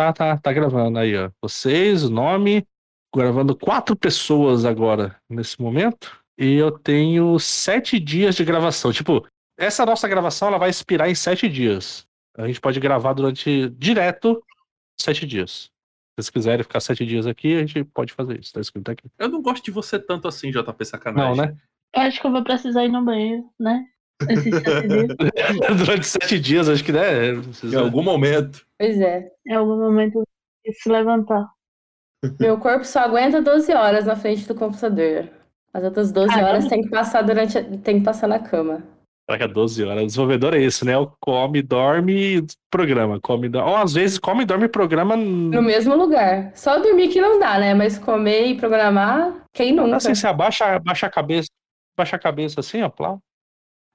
tá, tá, tá gravando aí, ó. Vocês, o nome, gravando quatro pessoas agora, nesse momento. E eu tenho sete dias de gravação. Tipo, essa nossa gravação ela vai expirar em sete dias. A gente pode gravar durante direto sete dias. Se vocês quiserem ficar sete dias aqui, a gente pode fazer isso. Tá escrito aqui. Eu não gosto de você tanto assim, JP Sacanagem. Não, né? Eu acho que eu vou precisar ir no banheiro, né? Durante sete dias, acho que, né? Em algum momento. Pois é. É algum momento de se levantar. Meu corpo só aguenta 12 horas na frente do computador. As outras 12 Ah, horas vamos- tem que passar durante a- tem que passar na cama. Caraca, 12 horas. O desenvolvedor é isso, né? O come, dorme e programa. Come, dorme. Ou às vezes come, dorme e programa. No mesmo lugar. Só dormir que não dá, né? Mas comer e programar, quem nunca? Assim, você abaixa, abaixa a cabeça. Abaixa a cabeça assim, ó. Plá.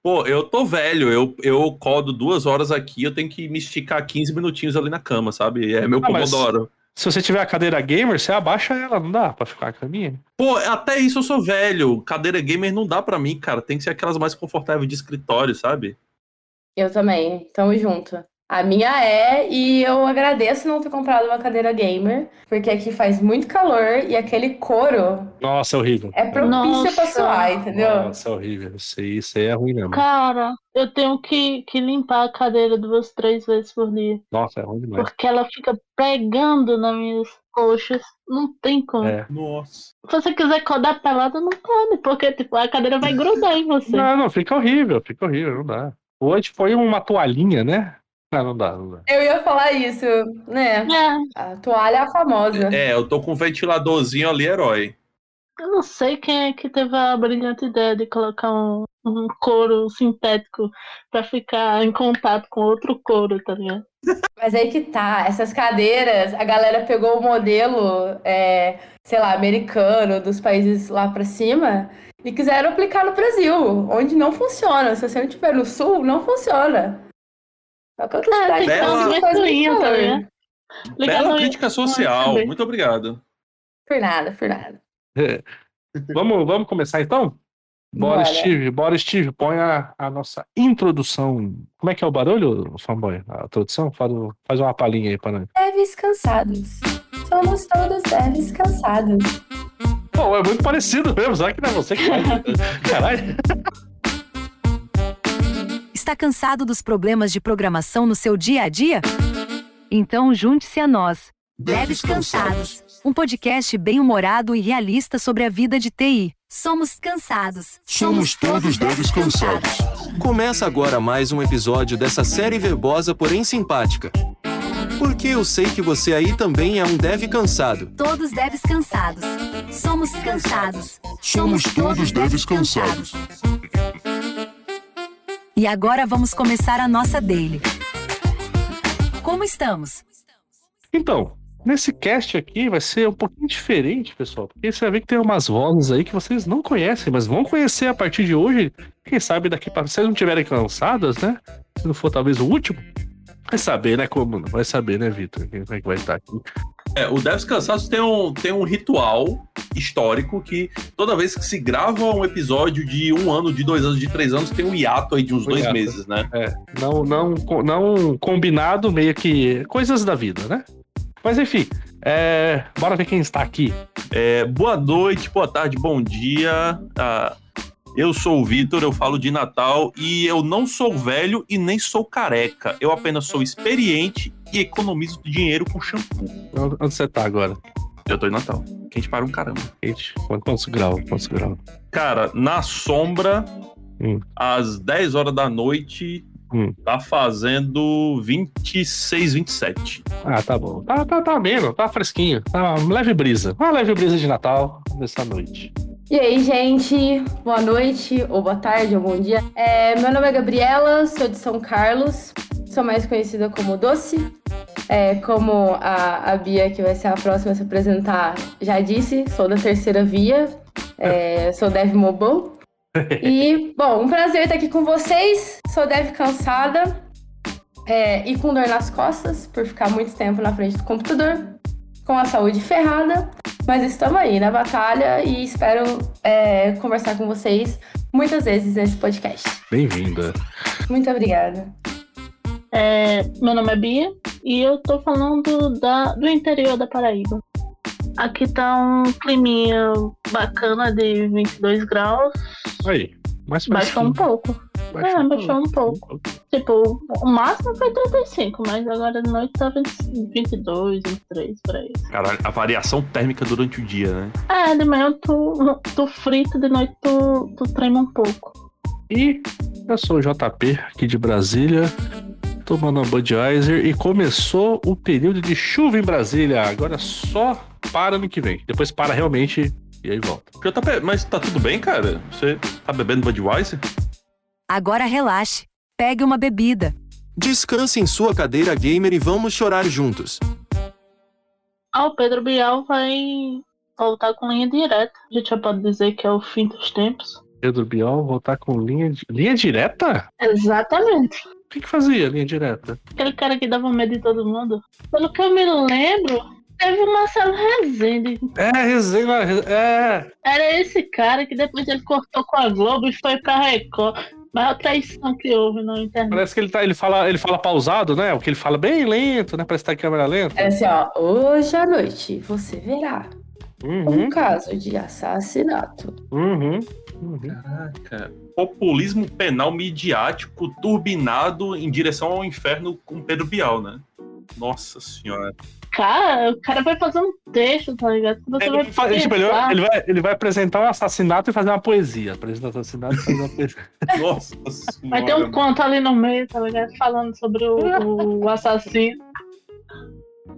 Pô, eu tô velho, eu, eu codo duas horas aqui, eu tenho que me esticar 15 minutinhos ali na cama, sabe? É meu Ah, Pomodoro. Se você tiver a cadeira gamer, você abaixa ela, não dá pra ficar a caminha? Pô, até isso eu sou velho. Cadeira gamer não dá pra mim, cara. Tem que ser aquelas mais confortáveis de escritório, sabe? Eu também. Tamo junto. A minha é, e eu agradeço não ter comprado uma cadeira gamer, porque aqui faz muito calor e aquele couro Nossa, é horrível. é propício pra Nossa. suar, entendeu? Nossa, é horrível. Isso aí, isso aí é ruim mesmo. Cara, eu tenho que, que limpar a cadeira duas, três vezes por dia. Nossa, é ruim demais. Porque ela fica pegando nas minhas coxas. Não tem como. É. Nossa. Se você quiser codar pelada, não pode, porque tipo, a cadeira vai grudar em você. Não, não, fica horrível, fica horrível, não dá. Hoje põe uma toalhinha, né? Não, não dá, não dá. Eu ia falar isso, né? É, A toalha é a famosa. É, eu tô com um ventiladorzinho ali, herói. eu não sei quem é que teve a brilhante ideia de colocar um, um couro sintético pra ficar em contato com outro couro, tá ligado? Mas aí que tá, essas cadeiras, a galera pegou o modelo, é, sei lá, americano, dos países lá pra cima, e quiseram aplicar no Brasil, onde não funciona. Se você não estiver no sul, não funciona. É o que eu tô É, cidade tem que Bela- Bela crítica social. Muito obrigado. Por nada, por nada. Vamos, vamos começar então? Bora, Bora. Steve, bora, Steve, põe a, a nossa introdução. Como é que é o barulho, fanboy? A introdução? Faz, uma palhinha aí pra nós. Deves cansados. Somos todos deves cansados. Pô, é muito parecido mesmo, será que não é você que faz? Caralho. Está cansado dos problemas de programação no seu dia a dia? Então junte-se a nós. Devs Cansados. Um podcast bem-humorado e realista sobre a vida de TI. Somos cansados. Somos todos devs cansados. Começa agora mais um episódio dessa série verbosa, porém simpática. Porque eu sei que você aí também é um dev cansado. Todos devs cansados. Somos cansados. Somos todos devs cansados. E agora vamos começar a nossa daily. Como estamos? Então, nesse cast aqui vai ser um pouquinho diferente, pessoal. Porque você vai ver que tem umas vozes aí que vocês não conhecem, mas vão conhecer a partir de hoje. Quem sabe daqui para vocês não estiverem cansadas, né? Se não for talvez o último. Vai saber, né? Como? Vai saber, né, Vitor? Como é que vai estar aqui? É, o Devs Cansados tem um, tem um ritual histórico que toda vez que se grava um episódio de um ano, de dois anos, de três anos, tem um hiato aí de uns Um dois hiato. meses, né? Não, não, não combinado, meio que coisas da vida, né? Mas enfim, é, bora ver quem está aqui. É, boa noite, boa tarde, bom dia. Ah, eu sou o Vitor, eu falo de Natal e eu não sou velho e nem sou careca. Eu apenas sou experiente e economizo dinheiro com shampoo. Onde você tá agora? Eu tô em Natal. Quente para um caramba. Gente, quantos, quantos graus? Quantos graus? Cara, na sombra, Hum. às 10 horas da noite, Hum. tá fazendo 26, 27. Ah, tá bom. Tá, tá, tá menos, tá fresquinho. Tá uma leve brisa. Uma leve brisa de Natal nessa noite. E aí, gente, boa noite, ou boa tarde, ou bom dia. É, meu nome é Gabriela, sou de São Carlos, sou mais conhecida como Doce. É, como a, a Bia, que vai ser a próxima a se apresentar, já disse, sou da terceira via, é, sou Dev Mobile. E, bom, um prazer estar aqui com vocês. Sou Dev cansada é, e com dor nas costas, por ficar muito tempo na frente do computador, com a saúde ferrada. Mas estamos aí na batalha e espero é, conversar com vocês muitas vezes nesse podcast. Bem-vinda. Muito obrigada. É, meu nome é Bia e eu tô falando da, do interior da Paraíba. Aqui tá um climinha bacana de 22 graus. Aí, mais Baixou um pouco. É, baixou um pouco. Tipo, o máximo foi 35, mas agora de noite tá 20 22, 23, por aí. Caralho, a variação térmica durante o dia, né? É, de manhã tu, tu frita, de noite tu, tu trema um pouco. E eu sou o JP, aqui de Brasília, tomando uma Budweiser e começou o período de chuva em Brasília. Agora só para no que vem. Depois para realmente e aí volta. JP, mas tá tudo bem, cara? Você tá bebendo Budweiser? Agora relaxe. Pegue uma bebida. Descanse em sua cadeira gamer e vamos chorar juntos. Ah, o Pedro Bial vai voltar com linha direta. A gente já pode dizer que é o fim dos tempos. Pedro Bial voltar com linha, di- linha direta? Exatamente. O que, que fazia linha direta? Aquele cara que dava medo de todo mundo. Pelo que eu me lembro, teve o Marcelo Rezende. É, resenha. É. Era esse cara que depois ele cortou com a Globo e foi pra Record. Maior traição que houve na internet. Parece que ele, tá, ele, fala, ele fala pausado, né? O que ele fala bem lento, né? Parece que tá em câmera lenta. Era assim, ó. Hoje à noite você verá Uhum, um caso de assassinato. uhum. Caraca. Populismo penal midiático turbinado em direção ao inferno com Pedro Bial, né? Nossa senhora. Cara, o cara vai fazer um texto, tá ligado? Você É, vai ele, fa- tipo, ele, vai, ele vai- ele vai apresentar um assassinato e fazer uma poesia. Apresentar o assassinato e fazer uma poesia. Nossa senhora. Vai ter um conto ali no meio, tá ligado? Falando sobre o, o assassino.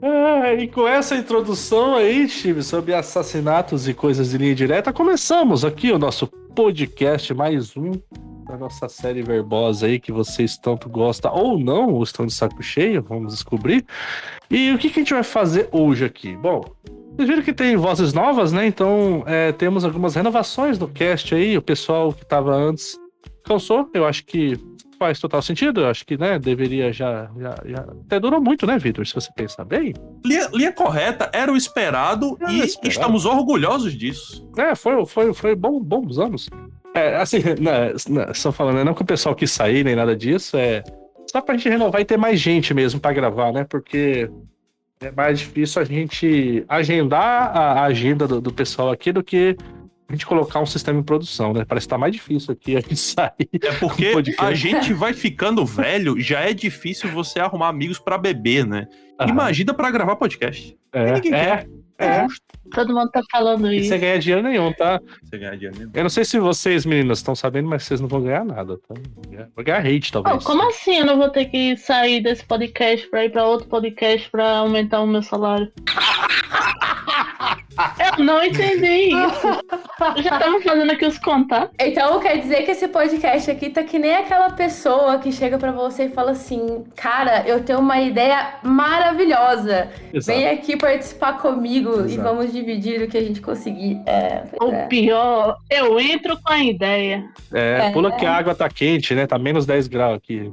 É, e com essa introdução aí, Steve, sobre assassinatos e coisas de linha direta, começamos aqui o nosso podcast, mais um da nossa série verbosa aí, que vocês tanto gostam ou não, ou estão de saco cheio, vamos descobrir. E o que, que a gente vai fazer hoje aqui? Bom, vocês viram que tem vozes novas, né? Então é, temos algumas renovações no cast aí, o pessoal que estava antes cansou, eu acho que faz total sentido, eu acho que, né, deveria já, já, já... Até durou muito, né, Vitor, se você pensar bem. Linha, linha correta, era o esperado Era e esperado. estamos orgulhosos disso. É, foi, foi, foi bom, bons anos. É, assim, né, né, só falando, não que o pessoal quis sair nem nada disso, é só pra gente renovar e ter mais gente mesmo pra gravar, né? Porque é mais difícil a gente agendar a, a agenda do, do pessoal aqui do que a gente colocar um sistema em produção, né? Parece que tá mais difícil aqui a gente sair. É porque podcast. a gente vai ficando velho, já é difícil você arrumar amigos pra beber, né? Imagina pra gravar podcast. É, ninguém é, é. justo Todo mundo tá falando E isso. sem ganhar dinheiro nenhum, tá? você ganhar dinheiro mesmo. Eu não sei se vocês, meninas, estão sabendo, mas vocês não vão ganhar nada, tá? Vão ganhar hate, talvez. como assim eu não vou ter que sair desse podcast pra ir pra outro podcast pra aumentar o meu salário? Eu não entendi isso. Eu já tava fazendo aqui os contatos. Então quer dizer que esse podcast aqui tá que nem aquela pessoa que chega pra você e fala assim: Cara, eu tenho uma ideia maravilhosa. Exato. Vem aqui participar comigo e Exato. vamos dividir o que a gente conseguir. É, O é. pior, eu entro com a ideia. É, É. pula que a água tá quente, né? Tá menos 10 graus aqui.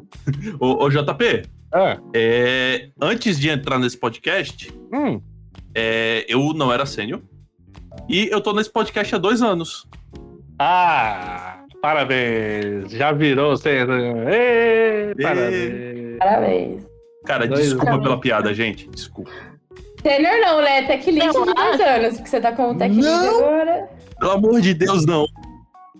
Ô, ô, JP, Ah, é, antes de entrar nesse podcast, hum, é, eu não era sênior. E eu tô nesse podcast há dois anos. ah, parabéns. Já virou. Ê, parabéns. Parabéns. Cara, Dois desculpa anos. pela piada, gente. Desculpa. Sênior não, né? Tech Lead de dois acho. anos, porque você tá com o Tech Lead agora. Pelo amor de Deus, não.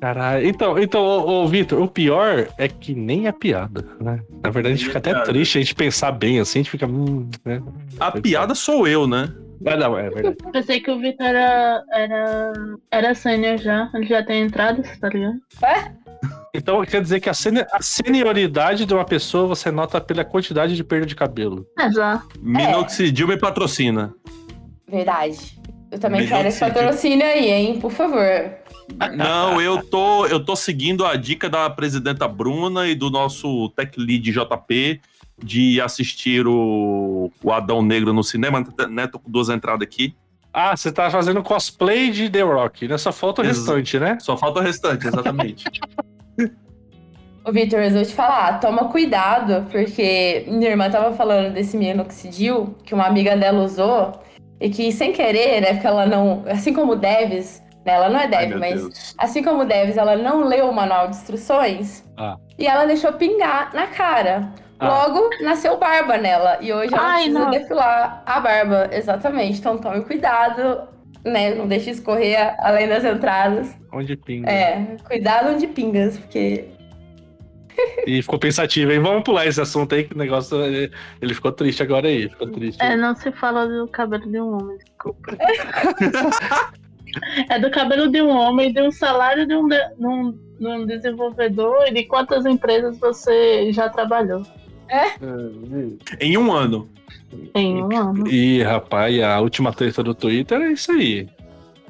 Caralho. Então, então ô, ô, Vitor, o pior é que nem é piada, né? Na verdade, a gente fica até triste a gente pensar bem assim, a gente fica. Hum, né? A piada sou eu, né? Mas não, é verdade. Pensei que o Vitor era, era, era sênior já. Ele já tem entrada, tá ligado? Então quer dizer que a, seni- a senioridade de uma pessoa você nota pela quantidade de perda de cabelo. Exato. Minoxidil me patrocina. Verdade. Eu também Melhor quero esse patrocínio aí, hein? Por favor. Não, eu tô, eu tô seguindo a dica da presidenta Bruna e do nosso tech lead JP de assistir o, o Adão Negro no cinema, né? Tô com duas entradas aqui. Ah, você tá fazendo cosplay de The Rock, né? Só falta o Ex- restante, né? Só falta o restante, exatamente. Ô, Vitor, eu vou te falar, toma cuidado, porque minha irmã tava falando desse minoxidil que uma amiga dela usou e que sem querer, né, porque ela não, assim como o Deves, né, ela não é Ai, Dev, meu mas Deus. assim como o Deves, ela não leu o manual de instruções Ah. e ela deixou pingar na cara. Ah. Logo, nasceu barba nela. E hoje ela Ai, precisa não. depilar a barba. Exatamente. Então tome cuidado, né? Não deixe escorrer além das entradas. Onde pinga. É, cuidado onde pingas, porque. E ficou pensativo, hein? Vamos pular esse assunto aí, que o negócio. Ele, ele ficou triste agora aí. Ficou triste. É, não se fala do cabelo de um homem, desculpa. é do cabelo de um homem, de um salário de um, de, de um, de um desenvolvedor e de quantas empresas você já trabalhou Em um ano. em um ano. E, rapaz, a última treta do Twitter é isso aí.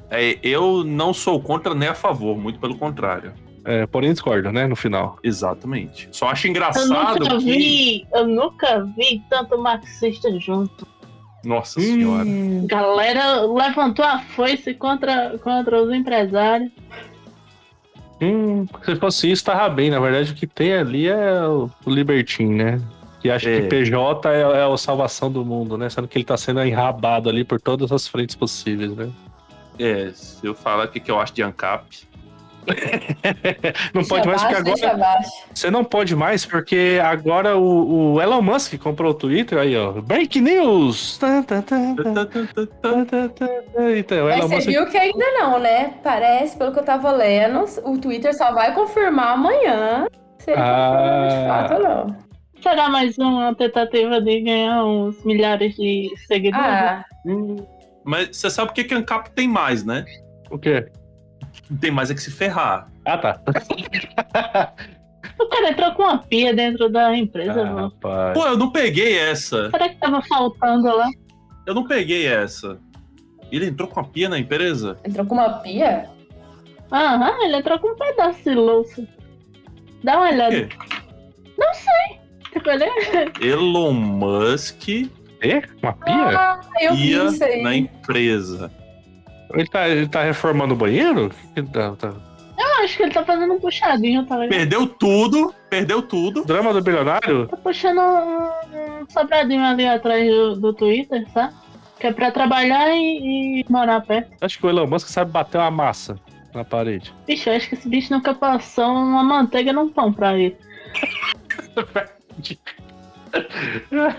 É, eu não sou contra nem a favor, muito pelo contrário. É, porém, discordo, né? No final. Exatamente. Só acho Eu engraçado nunca que. vi, eu nunca vi tanto marxista junto. Nossa senhora. Hum, Galera levantou a foice contra, contra os empresários. Hum, se fosse isso, tava bem. Na verdade, o que tem ali é o, Libertin, né? Que acha É. que PJ é, é a salvação do mundo, né? Sendo que ele tá sendo enrabado ali por todas as frentes possíveis, né? É, se eu falar o que, que eu acho de ANCAP. Não pode mais porque agora. Você não pode mais porque agora o, o Elon Musk comprou o Twitter aí, ó. Break news! Então, Mas Elon você Musk. viu que ainda não, né? Parece, pelo que eu tava lendo, o Twitter só vai confirmar amanhã se ele confirma de Ah. fato ou não. Será mais uma tentativa de ganhar uns milhares de seguidores? Ah, Mas você sabe o que, que ANCAP tem mais, né? O quê? Tem mais é que se ferrar. Ah, tá. O cara entrou com uma pia dentro da empresa, Ah, rapaz. Pô, eu não peguei essa. Será que tava faltando lá? Eu não peguei essa. Ele entrou com a pia na empresa? entrou com uma pia? Aham, ele entrou com um pedaço de louça. Dá uma olhada. quê? Tipo, ele Elon Musk É? Uma pia? Ah, eu vi ia isso aí. na empresa. Ele, tá, ele tá reformando o banheiro? Tá- tá- Eu acho que ele tá fazendo um puxadinho, tá ligado? Perdeu tudo, perdeu tudo. Drama do bilionário? Tá puxando um, um sobradinho ali atrás do, do Twitter, sabe? Que é pra trabalhar e, e morar perto. Acho que o Elon Musk sabe bater uma massa na parede. Bicho, eu acho que esse bicho nunca passou uma manteiga num pão pra ele.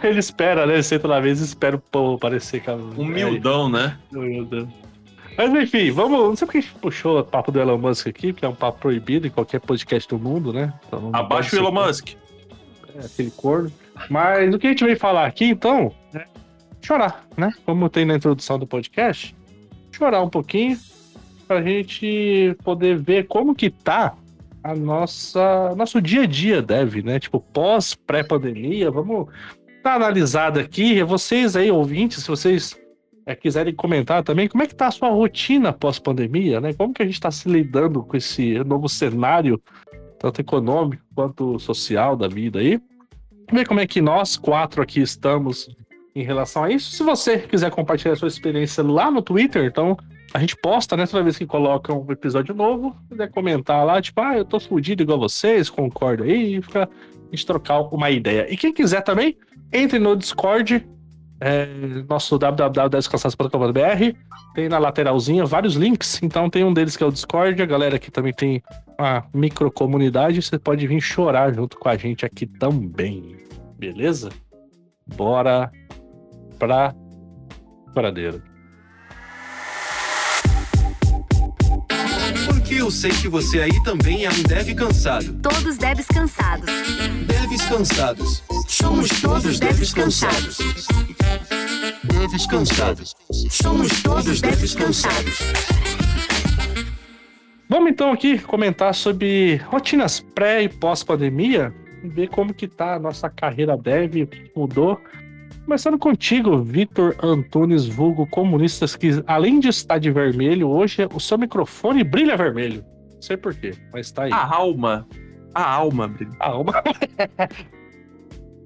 Ele espera, né? Ele senta na mesa e espera o pão aparecer. cara. Humildão, né? É, Deus. Mas enfim, vamos. Não sei porque a gente puxou o papo do Elon Musk aqui, que é um papo proibido em qualquer podcast do mundo, né? Então não Abaixo o Elon ser- Musk. É, aquele corno. Mas o que a gente veio falar aqui, então, é chorar, né? Como tem na introdução do podcast, chorar um pouquinho pra gente poder ver como que tá a nossa nosso dia a dia dev, né? Tipo, pós pré-pandemia, vamos dar analisada aqui. Vocês aí, ouvintes, se vocês é, quiserem comentar também, como é que tá a sua rotina pós-pandemia, né? Como que a gente tá se lidando com esse novo cenário, tanto econômico quanto social da vida aí? Ver como é que nós quatro aqui estamos em relação a isso. Se você quiser compartilhar a sua experiência lá no Twitter, então a gente posta, né? Toda vez que coloca um episódio novo, se quiser comentar lá, tipo, ah, eu tô fudido igual vocês, concordo aí, fica a gente trocar uma ideia. E quem quiser também, entre no Discord, é, nosso www.descansados.com.br, tem na lateralzinha vários links, então tem um deles que é o Discord, a galera aqui também tem uma micro comunidade, você pode vir chorar junto com a gente aqui também, beleza? Bora pra paradeira. Porque eu sei que você aí também é um dev cansado. Todos devs cansados. Devs cansados. Somos todos devs cansados. Devs cansados. Somos todos devs cansados. Vamos então aqui comentar sobre rotinas pré e pós-pandemia, e ver como que tá a nossa carreira dev, o que mudou. Começando contigo, Vitor Antunes, vulgo comunistas, que além de estar de vermelho, hoje o seu microfone brilha vermelho. Não sei porquê, mas tá aí. A alma. A alma, brilha. Ah, uma-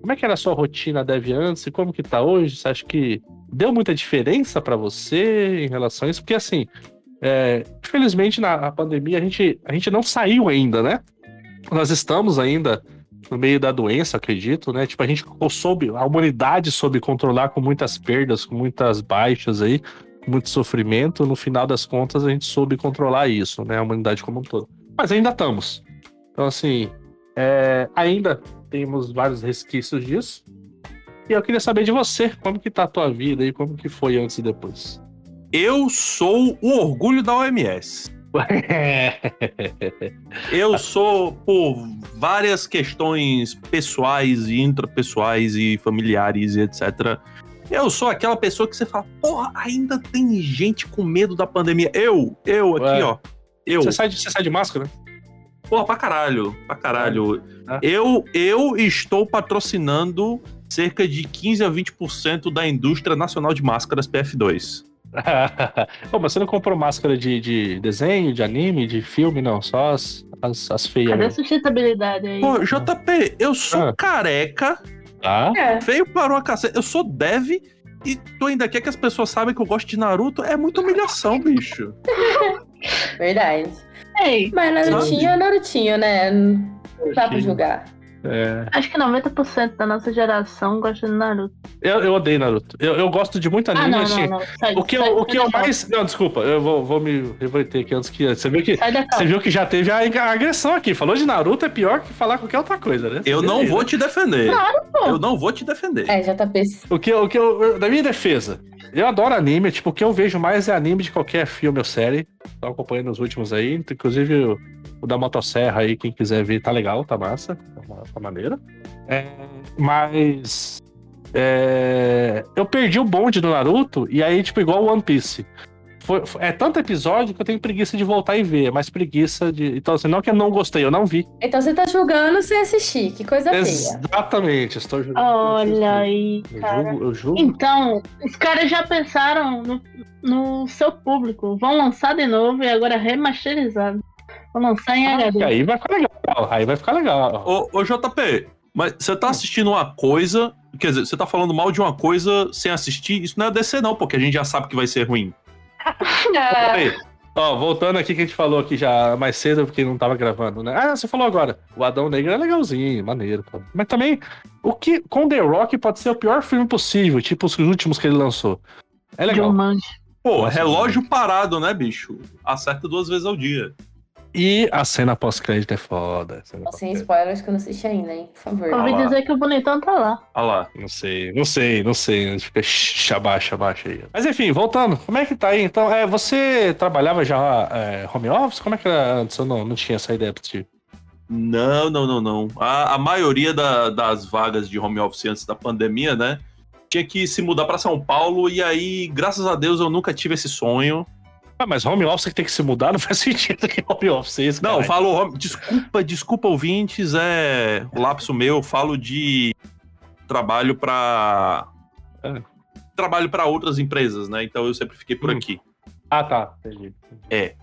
como é que era a sua rotina dev antes e como que tá hoje? Você acha que deu muita diferença pra você em relação a isso? Porque assim, é, infelizmente na pandemia a gente, a gente não saiu ainda, né? Nós estamos ainda no meio da doença, acredito, né? Tipo, a gente soube, a humanidade soube controlar com muitas perdas, com muitas baixas aí, com muito sofrimento. No final das contas, a gente soube controlar isso, né? A humanidade como um todo. Mas ainda estamos. Então, assim, é, ainda temos vários resquícios disso. E eu queria saber de você, como que tá a tua vida e como que foi antes e depois. Eu sou o orgulho da OMS. Eu sou por várias questões pessoais e intrapessoais e familiares e etc. Eu sou aquela pessoa que você fala, porra, ainda tem gente com medo da pandemia. Eu, eu aqui, Ué. ó. Eu. Você sai, de, você sai de máscara? Porra, pra caralho, pra caralho. Ah. Eu, eu estou patrocinando cerca de 15 a 20% da indústria nacional de máscaras PF2. Pô, mas você não comprou máscara de, de desenho, de anime, de filme, não? Só as, as, as feias Cadê a sustentabilidade aí? Pô, JP, eu sou Ah. careca, Tá? É. feio para uma cacete. Eu sou dev e tu ainda quer que as pessoas saibam que eu gosto de Naruto? É muita humilhação, bicho. Verdade. Ei, Mas Narutinho é Narutinho, né? Não dá pra julgar. É. acho que 90% da nossa geração gosta de Naruto. Eu, eu odeio Naruto. Eu, eu gosto de muito anime, Ah, não, assim. não, não. Sai, O que, sai, eu, o que eu mais. Não, desculpa, eu vou, vou me reverter aqui antes que. Você viu que. Você viu que já teve a a agressão aqui. Falou de Naruto é pior que falar qualquer outra coisa, né? Eu não vou te defender. pô. Eu não vou te defender. É, JP. O que, o que eu- Da minha defesa, eu adoro anime. Tipo, o que eu vejo mais é anime de qualquer filme ou série. Tô acompanhando os últimos aí. Inclusive o, o da Motosserra aí, quem quiser ver, tá legal, tá massa. Tá, tá maneiro. É, mas. é, eu perdi o bonde do Naruto, e aí, tipo, igual One Piece. Foi- foi- é tanto episódio que eu tenho preguiça de voltar e ver, é mais preguiça de. Então, assim, não que eu não gostei, eu não vi. Então você tá julgando sem assistir. Que coisa feia. Exatamente, estou jogando. Olha aí, Eu cara. julgo, eu julgo. Então, os caras já pensaram no, no seu público. Vão lançar de novo e agora remasterizado. Vão lançar em E HD. aí vai ficar legal. Aí vai ficar legal. Ô, ô, JP, mas você tá assistindo uma coisa. Quer dizer, você tá falando mal de uma coisa sem assistir? Isso não é DC, não, porque a gente já sabe que vai ser ruim. Ah, Aí, ó, voltando aqui que a gente falou aqui já mais cedo, porque não tava gravando, né? Ah, você falou agora. O Adão Negro é legalzinho, maneiro, pô. Mas também, o que com The Rock pode ser o pior filme possível, tipo os últimos que ele lançou. É legal. Pô, relógio parado, né, bicho? Acerta duas vezes ao dia. E a cena pós-crédito é foda. Sem spoilers que eu não assisti ainda, hein? Por favor. Ouvi lá. dizer que o bonitão tá lá. Olha lá. Não sei, não sei, não sei. A gente fica shh, abaixa, abaixa aí. Mas enfim, voltando. Como é que tá aí? Então, é, você trabalhava já é, home office? Como é que era antes? Eu não, não tinha essa ideia pra ti. Não, não, não, não. A, a maioria da- das vagas de home office antes da pandemia, né? Tinha que se mudar pra São Paulo e aí, graças a Deus, eu nunca tive esse sonho. Ah, mas home office que tem que se mudar não faz sentido que home office é esse, Não, caralho. falo. home- Desculpa, desculpa, ouvintes, é o lapso meu. Eu falo de trabalho pra. É. Trabalho pra outras empresas, né? Então eu sempre fiquei por Hum. aqui. Ah, tá. Entendi. É.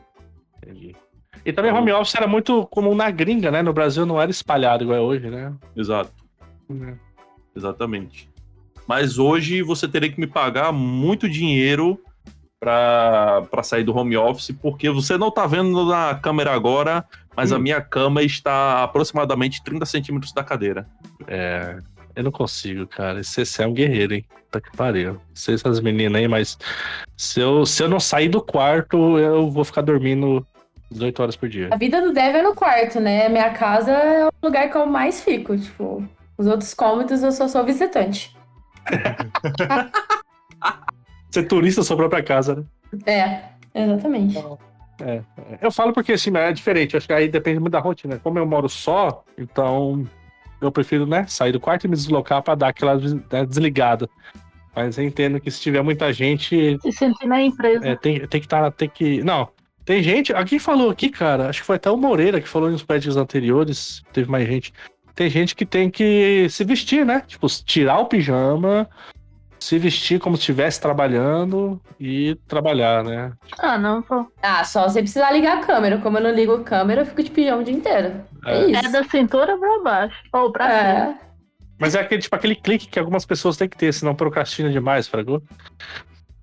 Entendi. E também home office era muito comum na gringa, né? No Brasil não era espalhado igual é hoje, né? Exato. Exatamente. Mas hoje você teria que me pagar muito dinheiro pra pra sair do home office, porque você não tá vendo na câmera agora, mas a Hum. minha cama está a aproximadamente 30 centímetros da cadeira. É. Eu não consigo, cara. Você você é um guerreiro, hein? Tá que pariu. Não sei essas meninas aí, mas se eu, se eu não sair do quarto, eu vou ficar dormindo 18 horas por dia. A vida do Dev é no quarto, né? Minha casa é o lugar que eu mais fico. Tipo, os outros cômodos eu só sou visitante. Ser turista na sua própria casa, né? É, exatamente. Eu falo porque assim, é diferente. Eu acho que aí depende muito da rotina. Como eu moro só, então eu prefiro, né, sair do quarto e me deslocar pra dar aquela né, desligada. Mas eu entendo que se tiver muita gente, Se sentir na empresa. é, tem, tem que estar. tem que. Não. Tem gente. Alguém falou aqui, cara. Acho que foi até o Moreira que falou nos patches anteriores. Teve mais gente. Tem gente que tem que se vestir, né? Tipo, tirar o pijama, se vestir como se estivesse trabalhando e trabalhar, né? Ah, não, pô. Ah, só você precisar ligar a câmera. Como eu não ligo a câmera, eu fico de pijama o dia inteiro. É, É. isso. É da cintura pra baixo. Ou pra cima. É. Mas é aquele, tipo, aquele clique que algumas pessoas têm que ter, senão procrastina demais, fragou?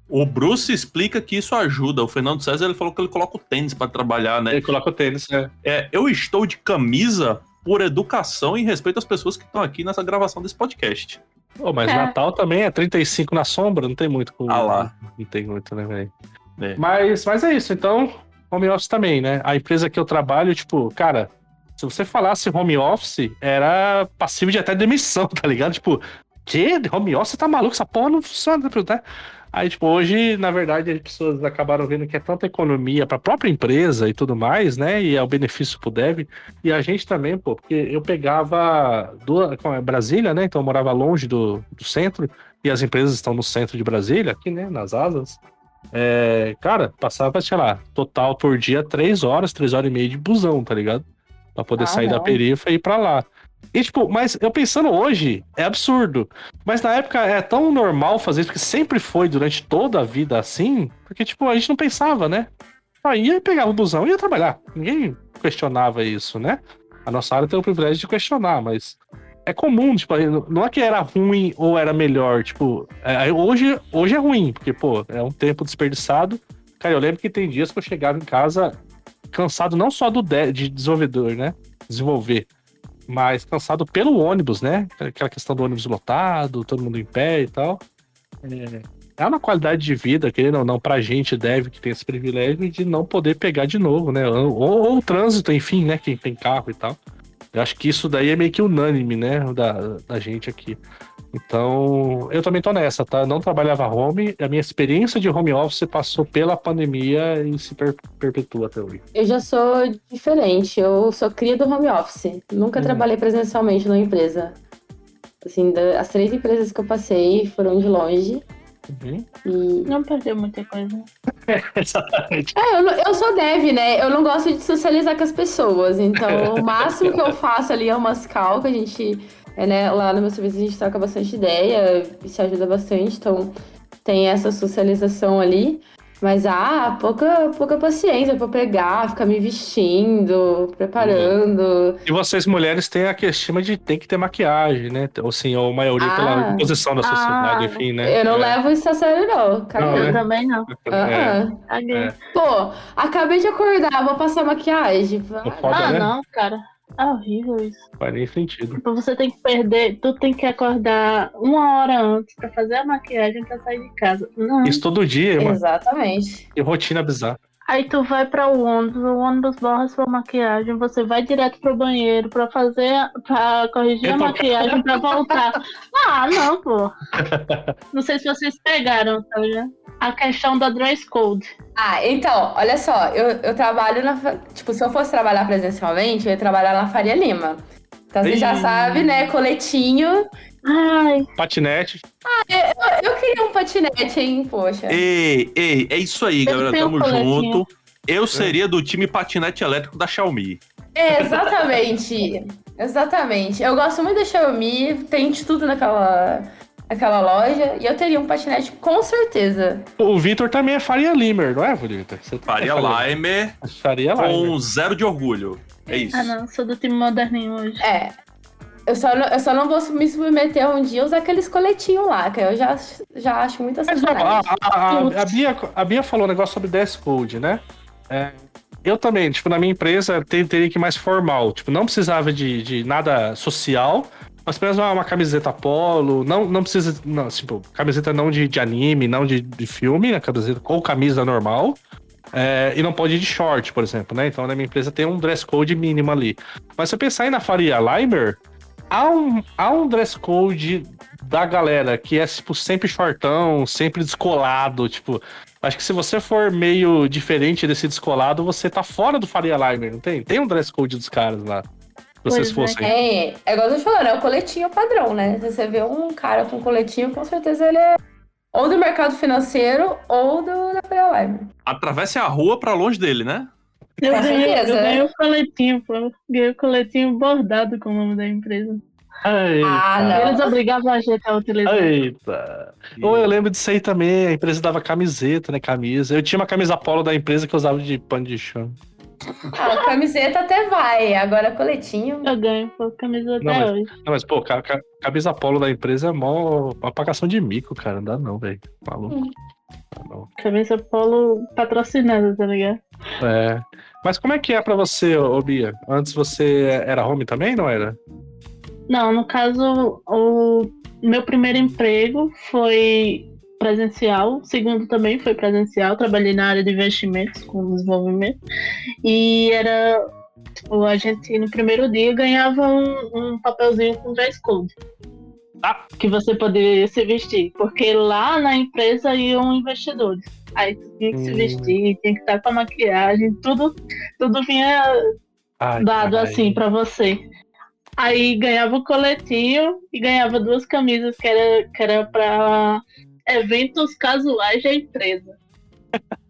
O Bruce explica que isso ajuda. O Fernando César ele falou que ele coloca o tênis pra trabalhar, né? Ele coloca o tênis, né? É, eu estou de camisa por educação e respeito às pessoas que estão aqui nessa gravação desse podcast. Pô, mas É. Natal também é 35 na sombra, não tem muito com. Ah lá. Não tem muito, né, velho? É. Mas, mas é isso, então, home office também, né? A empresa que eu trabalho, tipo, cara, Se você falasse home office, era passivo de até demissão, tá ligado? Tipo, que? Home office tá maluco? Essa porra não funciona, né? Aí, tipo, hoje, na verdade, as pessoas acabaram vendo que é tanta economia para a própria empresa e tudo mais, né? E é o benefício pro dev. E a gente também, pô, porque eu pegava do, é, Brasília, né? Então eu morava longe do, do centro, e as empresas estão no centro de Brasília, aqui, né? Nas asas. É, cara, passava, sei lá, total por dia, três horas, três horas e meia de busão, tá ligado? Pra poder ah, sair não. da periferia e ir pra lá. E, tipo, mas eu pensando hoje, é absurdo. Mas na época é tão normal fazer isso, porque sempre foi durante toda a vida assim, porque, tipo, a gente não pensava, né? Só ia pegar o busão e ia trabalhar. Ninguém questionava isso, né? A nossa área tem o privilégio de questionar, mas é comum, tipo, não é que era ruim ou era melhor, tipo, é, hoje, hoje é ruim, porque, pô, é um tempo desperdiçado. Cara, eu lembro que tem dias que eu chegava em casa cansado não só do de, de desenvolvedor, né? Desenvolver, mas cansado pelo ônibus, né? Aquela questão do ônibus lotado, todo mundo em pé e tal. É, é uma qualidade de vida, querendo ou não, pra gente deve que tem esse privilégio de não poder pegar de novo, né? Ou, ou o trânsito, enfim, né? Quem tem carro e tal. Eu acho que isso daí é meio que unânime, né? Da, da gente aqui. Então, eu também tô nessa, tá? Não trabalhava home, a minha experiência de home office passou pela pandemia e se per perpetua até hoje. Eu já sou diferente, eu sou cria do home office. Nunca hum. trabalhei presencialmente numa empresa. Assim, as três empresas que eu passei foram de longe. Uhum. E... Não perdeu muita coisa. Exatamente. É, eu, eu, sou dev, né? Eu não gosto de socializar com as pessoas. Então, o máximo que eu faço ali é umas cal que a gente é, né, lá no meu serviço a gente troca bastante ideia, isso ajuda bastante, então tem essa socialização ali. Mas, ah, pouca, pouca paciência pra pegar, ficar me vestindo, preparando. E vocês mulheres têm a questão de tem que ter maquiagem, né? Ou assim, ou a maioria ah, pela posição da sociedade, ah, enfim, né? Eu não é. levo isso a sério, não. não eu né? também não. É. É. Pô, acabei de acordar, vou passar maquiagem. Foda, ah, né? não, cara. É horrível isso. Faz nem sentido. Tipo, você tem que perder, tu tem que acordar uma hora antes pra fazer a maquiagem pra sair de casa. Não. Isso todo dia, mano. Exatamente. E rotina bizarra. Aí tu vai para o ônibus, o ônibus borra sua maquiagem, você vai direto pro banheiro para fazer, para corrigir a maquiagem para voltar. Ah, não, pô. Não sei se vocês pegaram, tá ligado? A questão da dress code. Ah, então, olha só, eu, eu trabalho na. Tipo, se eu fosse trabalhar presencialmente, eu ia trabalhar na Faria Lima. Então você já sabe, né? Coletinho Ai. Patinete. Ah, eu, eu, queria um patinete, hein? Poxa. Ei, ei, é isso aí, galera. Tamo junto. Eu seria do time patinete elétrico da Xiaomi. É, exatamente. exatamente. Eu gosto muito da Xiaomi, tem de tudo naquela, naquela loja. E eu teria um patinete com certeza. O Vitor também é Faria Limer, não é, Vitor? Faria é Limer. Faria Limer. Com zero de orgulho. É isso. Ah, não, sou do time moderninho hoje. É. Eu só, não, eu só não vou me submeter um dia a usar aqueles coletinhos lá, que eu já, já acho muita Mas, a, a, a, Bia, a Bia falou um negócio sobre dress code, né? É, eu também, tipo, na minha empresa teria que ir mais formal. Tipo, não precisava de, de nada social, mas apenas uma, uma, camiseta polo, não, não precisa, não, tipo, camiseta não de, de anime, não de, de filme, né, camiseta ou camisa normal. É, e não pode ir de short, por exemplo, né? Então na minha empresa tem um dress code mínimo ali. Mas se eu pensar aí na Faria Limer, há um, há um dress code da galera que é, tipo, sempre shortão, sempre descolado, tipo... Acho que se você for meio diferente desse descolado, você tá fora do Faria Limer, não tem? Tem um dress code dos caras lá. Vocês é. fossem. É, é igual eu tô falando, é o coletinho padrão, né? Se você vê um cara com coletinho, com certeza ele é ou do mercado financeiro ou do da Faria Limer. Atravesse a rua pra longe dele, né? Eu ganhei, certeza, eu ganhei o coletinho, pô. Ganhei o coletinho bordado com o nome da empresa. Eita. Ah, Eles obrigavam a gente a utilizar. Eita. Ou eu lembro disso aí também, a empresa dava camiseta, né? Camisa. Eu tinha uma camisa polo da empresa que eu usava de pano de chão. Ah, camiseta até vai, agora coletinho. Eu ganho, pô, camisa até não, mas, hoje. Não, mas, pô, ca, ca, camisa polo da empresa é mó apagação de mico, cara. Não dá não, velho. Maluco. Hum. Não. Camisa polo patrocinada, tá ligado? É. Mas como é que é pra você, ô Bia? Antes você era home também, não era? Não, no caso, o meu primeiro emprego foi presencial, o segundo também foi presencial, trabalhei na área de investimentos com desenvolvimento e era Tipo, a gente no primeiro dia ganhava um, um papelzinho com dress code. Ah. Que você poderia se vestir. Porque lá na empresa iam investidores. Aí tu tinha que se Hum. vestir, tinha que estar com a maquiagem, tudo, tudo vinha Ai, dado caralho. assim pra você. Aí ganhava o coletinho e ganhava duas camisas que era, que era pra eventos casuais da empresa.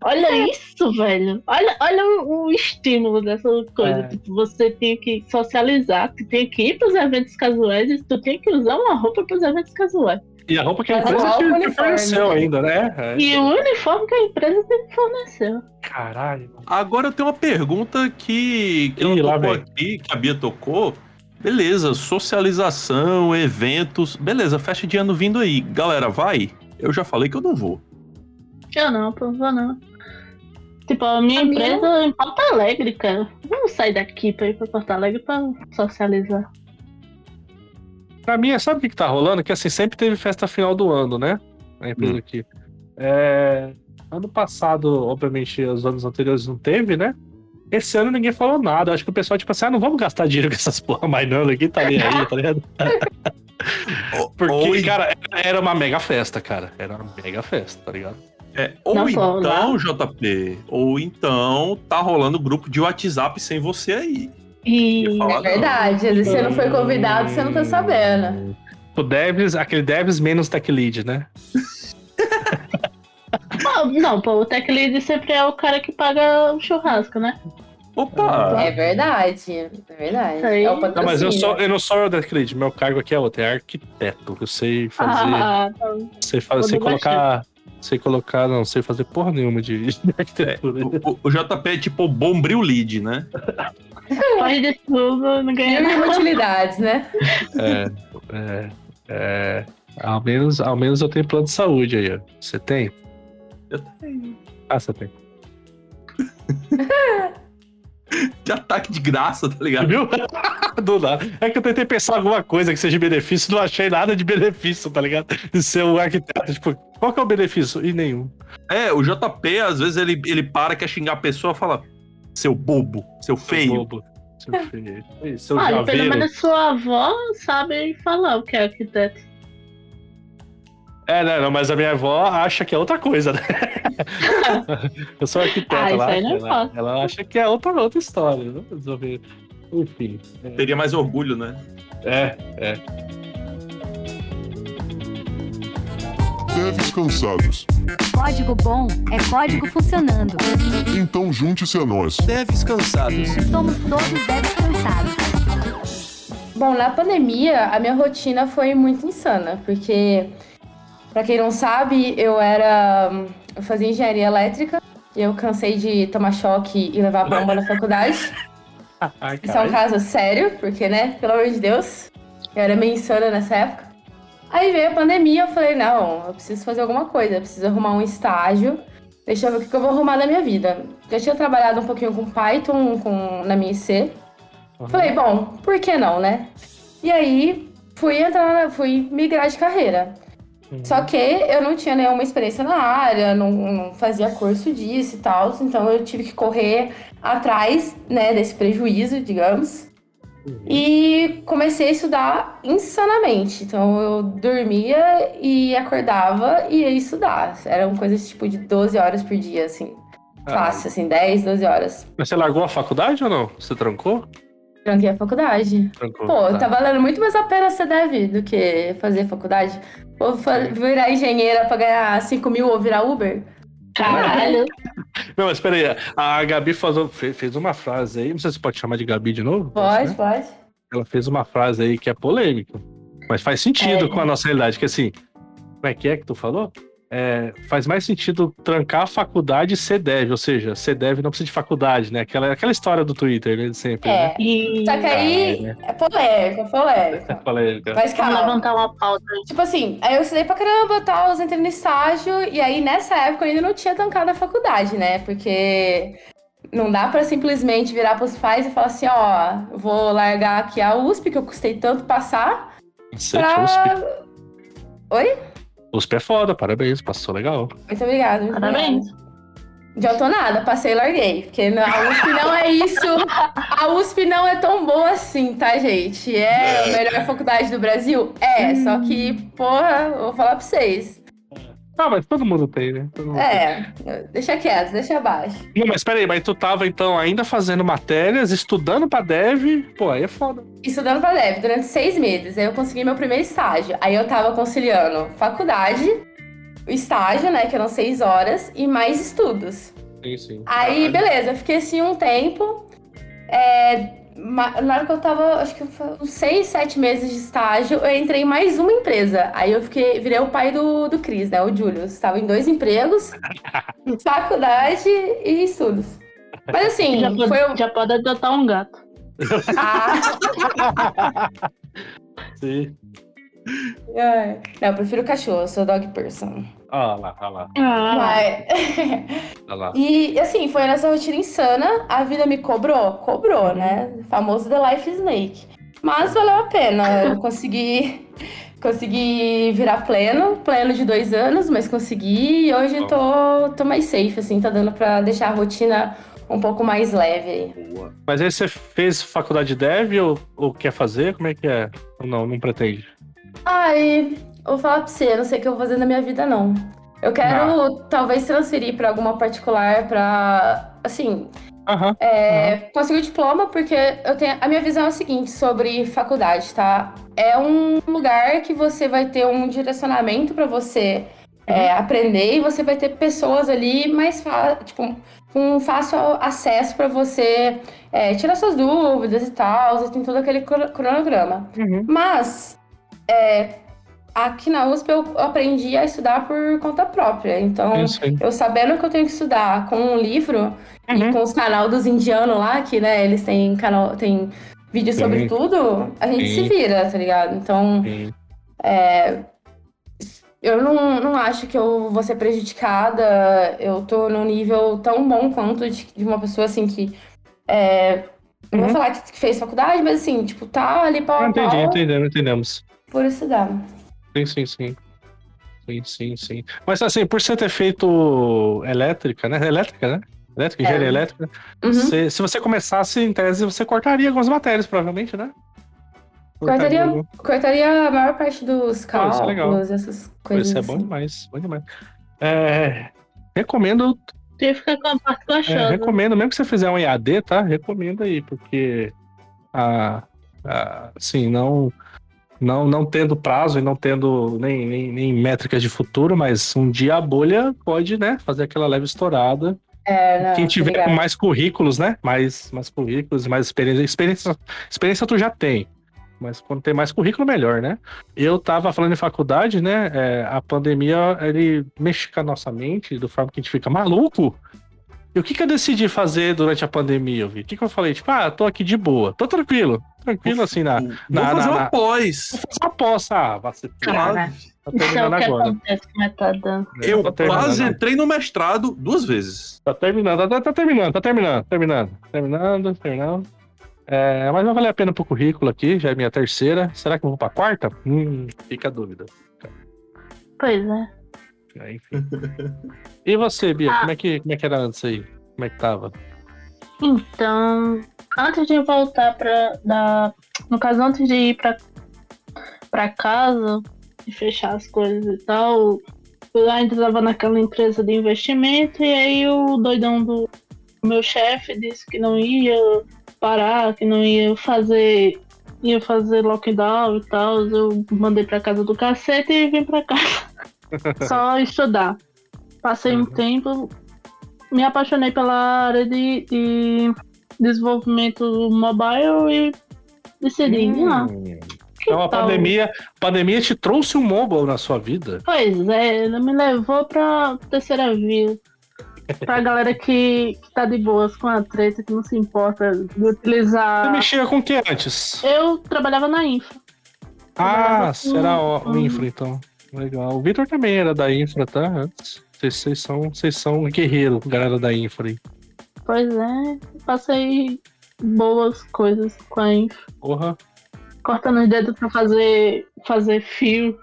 Olha isso, velho. Olha, olha o, o estímulo dessa coisa. É. Tipo, você tinha que socializar, tu tinha que ir pros eventos casuais e tu tinha que usar uma roupa pros eventos casuais. E a roupa que a Mas empresa que, que uniforme, forneceu ainda, né? É. E o uniforme que a empresa te forneceu. Caralho. mano. Agora eu tenho uma pergunta que, que Ih, tocou vem. aqui, que a Bia tocou. Beleza, socialização, eventos. Beleza, festa de ano vindo aí. Galera, vai? Eu já falei que eu não vou. Eu não, pô, vou não. Tipo, a minha A minha- empresa é em Porto Alegre, cara. Vamos sair daqui pra ir pra Porto Alegre pra socializar. Pra mim, sabe o que, que tá rolando? Que assim, sempre teve festa final do ano, né? A empresa Hum. aqui. É, Ano passado, obviamente, os anos anteriores não teve, né? Esse ano ninguém falou nada. Acho que o pessoal, tipo assim, ah, não vamos gastar dinheiro com essas porra mais não, ninguém tá nem aí, tá ligado? Porque, Ou, cara, era uma mega festa, cara. Era uma mega festa, tá ligado? é, ou Não, então, JP, ou então tá rolando grupo de WhatsApp sem você aí. E. Falar, É não. verdade. Às vezes você não foi convidado, você não tá sabendo. O Devs, aquele Devs menos Tech Lead, né? Não, não, pô, o Tech Lead sempre é o cara que paga o churrasco, né? Opa! É verdade. É verdade. Aí. É o Não, mas eu, sou, eu não sou o Lead, meu cargo aqui é outro, é arquiteto. Eu sei fazer. Ah, tá. sei, fazer sei colocar. Sei colocar, não, sei fazer porra nenhuma de, de arquitetura. O, o- o JP é tipo o Bombril Lead, né? faz de tudo, não ganha nada. utilidades, né? É, é, é, ao, menos, ao menos eu tenho plano de saúde aí, ó. Você tem? Eu tenho. Ah, você tem. De ataque de graça, tá ligado? Viu? Do nada. É que eu tentei pensar alguma coisa que seja de benefício, não achei nada de benefício, tá ligado? De ser um arquiteto. Tipo, qual que é o benefício? E nenhum. É, o JP, às vezes, ele, ele para, quer xingar a pessoa e fala: seu bobo, seu feio. Bobo. Seu feio. Seu Olha, pelo menos sua avó sabe falar o que é arquiteto. É, não, não, mas a minha avó acha que é outra coisa, né? eu sou arquiteto Ah, lá. não ela, importa. ela acha que é outra, outra história. Não resolver. Enfim. é, Teria mais orgulho, né? É, é. Devs cansados. Código bom é código funcionando. Então junte-se a nós. Devs cansados. Somos todos devs cansados. Bom, na pandemia, a minha rotina foi muito insana, porque, pra quem não sabe, eu era. Eu fazia engenharia elétrica e eu cansei de tomar choque e levar bomba na faculdade. Ai, Isso é um caso sério, porque, né, pelo amor de Deus, eu era meio insana nessa época. Aí veio a pandemia, eu falei, não, eu preciso fazer alguma coisa, eu preciso arrumar um estágio, deixa eu ver o que eu vou arrumar na minha vida. Já tinha trabalhado um pouquinho com Python com, na minha IC, Uhum. Falei, bom, por que não, né? E aí fui entrar, fui migrar de carreira. Uhum. Só que eu não tinha nenhuma experiência na área, não, não fazia curso disso e tal, então eu tive que correr atrás, né, desse prejuízo, digamos. Uhum. E comecei a estudar insanamente. Então eu dormia e acordava e ia estudar. Eram coisas tipo de 12 horas por dia, assim. Fácil, assim, 10, 12 horas. Mas você largou a faculdade ou não? Você trancou? Tranquei a faculdade. Trancou. Pô, tá. tá valendo muito mais a pena ser dev do que fazer faculdade. Vou virar engenheira pra ganhar 5 mil ou virar Uber? Caralho. Não, mas peraí. A Gabi fez uma frase aí. Não sei se pode chamar de Gabi de novo. Pode, né? pode. Ela fez uma frase aí que é polêmica. Mas faz sentido É. com a nossa realidade. Que assim, como é que é que tu falou? É, faz mais sentido trancar a faculdade e ser dev. Ou seja, ser dev não precisa de faculdade, né? Aquela, aquela história do Twitter, né? de Sempre. É. Né? E Só que aí né? é polêmica, é polêmica. Polêmica. Mas vamos calma. levantar uma pauta. Tipo assim, aí eu estudei pra caramba, tal, eu entrei no estágio, e aí nessa época eu ainda não tinha tancado a faculdade, né? Porque não dá pra simplesmente virar pros pais e falar assim, ó, vou largar aqui a USP, que eu custei tanto passar, Cacete, USP. pra... Oi? USP é foda, parabéns, passou legal. Muito obrigada. muito Parabéns. obrigada. Adiantou nada, passei e larguei. Porque a USP não é isso. A USP não é tão boa assim, tá, gente? É a melhor faculdade do Brasil? É, só que, porra, vou falar pra vocês. Ah, mas todo mundo tem, né? Mundo tem. É, deixa quieto, deixa abaixo. Não, mas peraí, mas tu tava então ainda fazendo matérias, estudando pra dev, pô, aí é foda. Estudando pra Dev durante seis meses. Aí eu consegui meu primeiro estágio. Aí eu tava conciliando faculdade, o estágio, né, que eram seis horas, e mais estudos. Sim, sim. Aí, Caralho. beleza, eu fiquei assim um tempo. É, na hora que eu tava, acho que foi uns seis, sete meses de estágio, eu entrei em mais uma empresa. Aí eu fiquei, virei o pai do, do Cris, né? O Júlio. Estava em dois empregos, faculdade e estudos. Mas assim, Já pode, foi o. já pode adotar um gato. Ah, Sim. ai. Não, eu prefiro cachorro, eu sou dog person. Olha lá, olha lá, Ah, Mas- lá. E assim, foi nessa rotina insana, a vida me cobrou? Cobrou, né? O famoso The Life Snake. Mas valeu a pena. Eu consegui, consegui virar pleno, pleno de dois anos, mas consegui e hoje tô, tô mais safe, assim, tá dando pra deixar a rotina um pouco mais leve aí. Boa. Mas aí você fez faculdade de dev ou, ou quer fazer? Como é que é? Ou não, não pretende? Ai, vou falar pra você, eu não sei o que eu vou fazer na minha vida, não. Eu quero talvez transferir pra alguma particular pra, assim, Aham. É, consegui o diploma porque eu tenho. A minha visão é a seguinte sobre faculdade, tá? É um lugar que você vai ter um direcionamento pra você é, aprender e você vai ter pessoas ali mais tipo, com fácil acesso pra você é, tirar suas dúvidas e tal. Você tem todo aquele cro- cronograma. Uhum. Mas é, aqui na USP eu aprendi a estudar por conta própria. Então, aí. eu sabendo que eu tenho que estudar com um livro Uhum. e com os canal dos indianos lá, que, né, eles têm canal, tem vídeo Sim. sobre tudo, a gente Sim. se vira, tá ligado? Então, Sim. eu não, não acho que eu vou ser prejudicada. Eu tô num nível tão bom quanto de, de uma pessoa, assim, que... É, não Uhum. vou falar que, fez faculdade, mas, assim, tipo, tá ali pau Ah, a entendi, entendemos, entendemos. por estudar. Sim, sim, sim. Sim, sim, sim. Mas assim, por você ter feito elétrica, né? Elétrica, né? Elétrica, É. engenharia elétrica. Uhum. você- se você começasse em tese, você cortaria algumas matérias, provavelmente, né? Cortaria, cortaria a maior parte dos Pô, isso é cálculos, essas coisas. Isso é bom assim. demais, bom demais. É, recomendo, Tu ia ficar com a parte é, recomendo, mesmo que você fizer um EAD, tá? Recomendo aí, porque a, a- assim, não, não, não tendo prazo e não tendo nem, nem, nem métricas de futuro, mas um dia a bolha pode, né, fazer aquela leve estourada. É, não, Quem tiver com mais currículos, né? Mais, mais currículos, mais experiência. Experiência, experiência tu já tem. Mas quando tem mais currículo, melhor, né? Eu tava falando em faculdade, né? é, a pandemia, ele mexe com a nossa mente, do forma que a gente fica maluco. E o que que eu decidi fazer durante a pandemia, vi? O que que eu falei? Tipo, ah, tô aqui de boa. Tô tranquilo. Tranquilo, assim, na... Vou na- fazer na- uma na- pós. Vou fazer uma poça. Ah, vai ser Cara, Tá é terminando que agora. acontece com metadão. Eu terminando quase entrei no mestrado duas vezes. Tá terminando, tá, tá terminando, tá terminando, terminando, terminando, terminando. É, mas vai valer a pena pro currículo aqui, já é minha terceira. Será que eu vou pra quarta? Hum, fica a dúvida. Pois é. É, enfim. E você, Bia, Ah. como, é que, como é que era antes aí? Como é que tava? Então, antes de voltar pra. Da... No caso, antes de ir pra, pra casa, de fechar as coisas e tal, eu ainda estava naquela empresa de investimento, e aí o doidão do meu chefe disse que não ia parar, que não ia fazer. Ia fazer lockdown e tal. Eu mandei pra casa do cacete e vim pra casa. Só estudar. Passei um Uhum. tempo, me apaixonei pela área de, de desenvolvimento mobile e decidi, ah, Hum, que então a pandemia, a pandemia te trouxe um mobile na sua vida. Pois é, ela me levou pra terceira via. Pra galera que, que tá de boas com a treta, que não se importa de Você utilizar. mexia com o que antes? Eu trabalhava na infra. Ah, trabalhava você o, com- o infra, então. Legal. O Vitor também era da infra, tá? Antes. Vocês, vocês são, vocês são guerreiro, galera da infra aí. Pois é, passei boas coisas com a infra. Porra. Cortando os dedos pra fazer, fazer fio.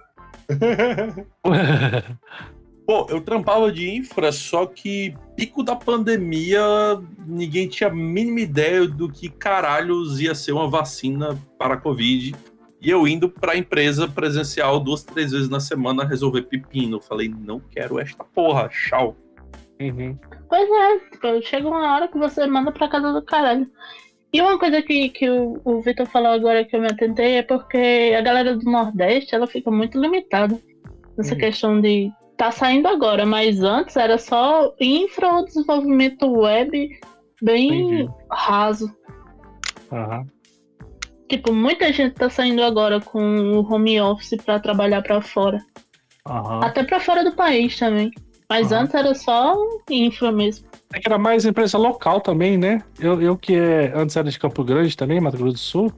Pô, eu trampava de infra, só que pico da pandemia, ninguém tinha a mínima ideia do que caralhos ia ser uma vacina para a Covid. E eu indo pra empresa presencial duas, três vezes na semana resolver pepino. Falei, não quero esta porra, tchau. Uhum. Pois é, tipo, chega uma hora que você manda pra casa do caralho. E uma coisa que, que o, o Vitor falou agora que eu me atentei é porque a galera do Nordeste ela fica muito limitada nessa Uhum. questão de tá saindo agora, mas antes era só infra ou desenvolvimento web bem Entendi. raso. Aham. Tipo, muita gente tá saindo agora com o home office pra trabalhar pra fora. Aham. Até pra fora do país também. Mas Aham. antes era só infra mesmo. É que era mais empresa local também, né? Eu, eu que é, antes era de Campo Grande também, Mato Grosso do Sul,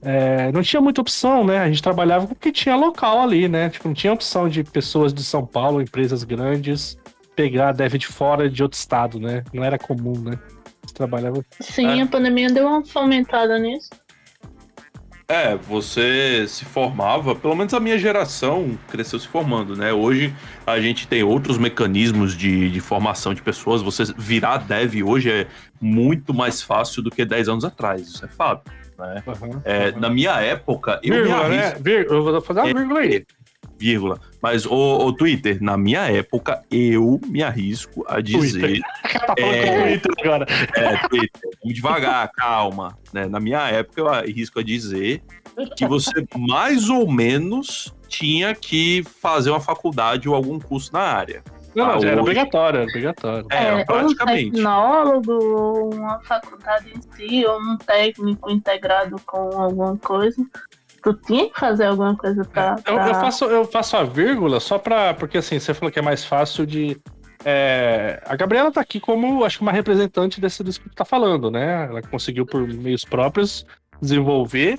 é, não tinha muita opção, né? A gente trabalhava com o que tinha local ali, né? Tipo, não tinha opção de pessoas de São Paulo, empresas grandes, pegar dev de fora de outro estado, né? Não era comum, né? Você trabalhava. Sim, É. a pandemia deu uma fomentada nisso. É, você se formava, pelo menos a minha geração cresceu se formando, né? Hoje a gente tem outros mecanismos de, de formação de pessoas. Você virar dev hoje é muito mais fácil do que 10 anos atrás, isso é fato. Né? É, Na minha época, eu me Vírgula, né? arrisco, Vir- Eu vou fazer uma É. vírgula aí. Vírgula. Mas, o, o Twitter, na minha época, eu me arrisco a dizer. Twitter. Tá falando É. com o Twitter agora. É, Twitter, vamos devagar, calma. Né? Na minha época, eu arrisco a dizer que você mais ou menos tinha que fazer uma faculdade ou algum curso na área. Não, Ah, era hoje- obrigatório, era obrigatório. É, um praticamente. tecnólogo, ou uma faculdade em si, ou um técnico integrado com alguma coisa. Tu tinha que fazer alguma coisa pra. Eu, pra- eu faço, eu faço a vírgula só pra. Porque assim, você falou que é mais fácil de. é, a Gabriela tá aqui como, acho que uma representante desse disso que tá falando, né? Ela conseguiu por meios próprios desenvolver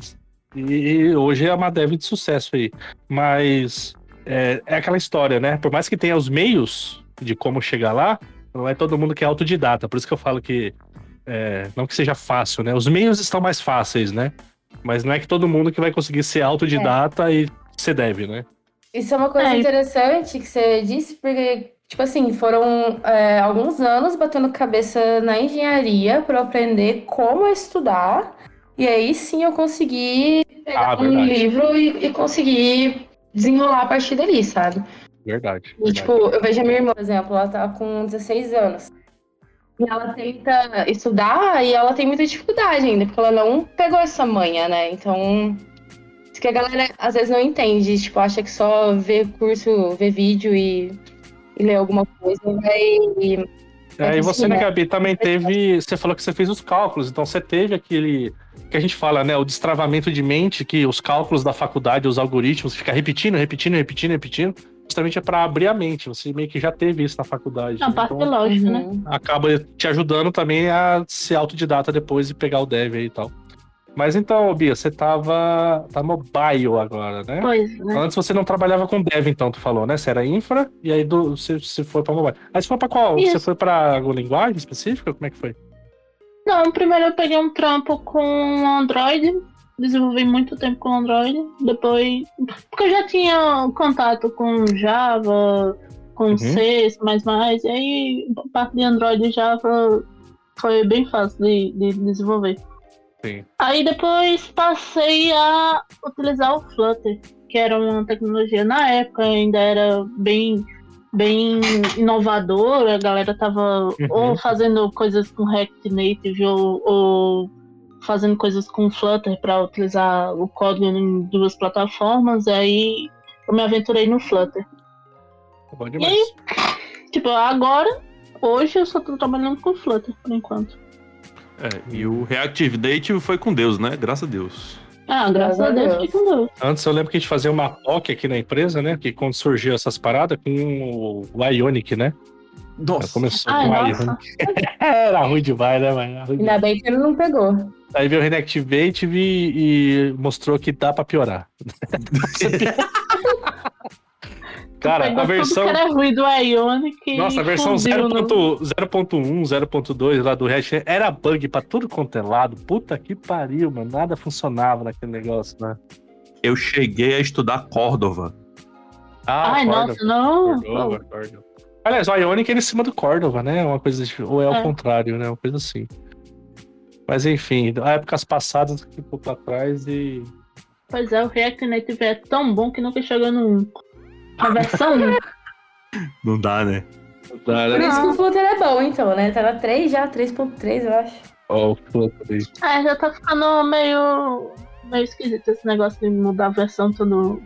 e hoje é uma dev de sucesso aí. Mas é, é aquela história, né? Por mais que tenha os meios de como chegar lá, não é todo mundo que é autodidata. Por isso que eu falo que. é, não que seja fácil, né? Os meios estão mais fáceis, né? Mas não é que todo mundo que vai conseguir ser autodidata e ser deve, né? Isso é uma coisa É. interessante que você disse, porque, tipo assim, foram é, alguns anos batendo cabeça na engenharia para eu aprender como estudar. E aí sim eu consegui pegar Ah, um livro e, e conseguir desenrolar a partir dali, sabe? Verdade. E, verdade. tipo, eu vejo a minha irmã, por exemplo, ela tá com 16 anos. E ela tenta estudar e ela tem muita dificuldade ainda, porque ela não pegou essa manha, né? Então, isso que a galera às vezes não entende, tipo, acha que só ver curso, ver vídeo e, e ler alguma coisa vai. É, e você, né, né? Gabi, também teve. Você falou que você fez os cálculos, então você teve aquele. que a gente fala, né? O destravamento de mente, que os cálculos da faculdade, os algoritmos, fica repetindo, repetindo, repetindo, repetindo. Justamente é para abrir a mente. Você meio que já teve isso na faculdade. A né? parte Então, lógica, né? Uhum. acaba te ajudando também a ser autodidata depois e pegar o dev aí e tal. Mas então, Bia, você tava. tá mobile agora, né? Pois, né? Antes você não trabalhava com dev, então, tu falou, né? Você era infra, e aí do, você, você foi pra mobile. Aí você foi pra qual? Isso. Você foi pra alguma linguagem específica? Como é que foi? Não, primeiro eu peguei um trampo com Android, desenvolvi muito tempo com Android, depois. Porque eu já tinha contato com Java, com Uhum. C, C, e aí parte de Android e Java foi bem fácil de, de desenvolver. Sim. Aí depois passei a utilizar o Flutter, que era uma tecnologia na época, ainda era bem, bem inovadora, a galera tava ou fazendo coisas com React Native ou, ou fazendo coisas com Flutter para utilizar o código em duas plataformas, e aí eu me aventurei no Flutter. Tá Bom demais. Tipo, agora, hoje eu só tô trabalhando com Flutter por enquanto. É, e o Reactive Native foi com Deus, né? Graças a Deus. Ah, graças a Deus, fiquei com Deus. Antes eu lembro que a gente fazia uma POC aqui na empresa, né? Que quando surgiu essas paradas com o Ionic, né? Ela começou Ai, com o nossa. Era ruim demais, né, mano? Ainda bem que ele não pegou. Aí veio o Reactivate e, e mostrou que dá pra piorar. Cara, a versão. Era ruim do Ionic. Nossa, a versão fundiu no- 0.1, 0.2 lá do React era bug pra tudo quanto é lado. Puta que pariu, mano. Nada funcionava naquele negócio, né? Eu cheguei a estudar Córdova. Ah, Ai, nossa, não. Cordova, acorda. Aliás, o Ionic é em cima do Cordova, né? Uma coisa de- Ou é ao É. contrário, né? Uma coisa assim. Mas enfim, épocas passadas que ficou pra trás e. Pois é, o React Native é tão bom que nunca chegou no 1. A versão 1. Não dá, né? Por isso que o Flutter é bom, então, né? Tá na 3 já, 3.3, eu acho. Ó, o Flutter aí. É, já tá ficando meio. meio esquisito esse negócio de mudar a versão todo,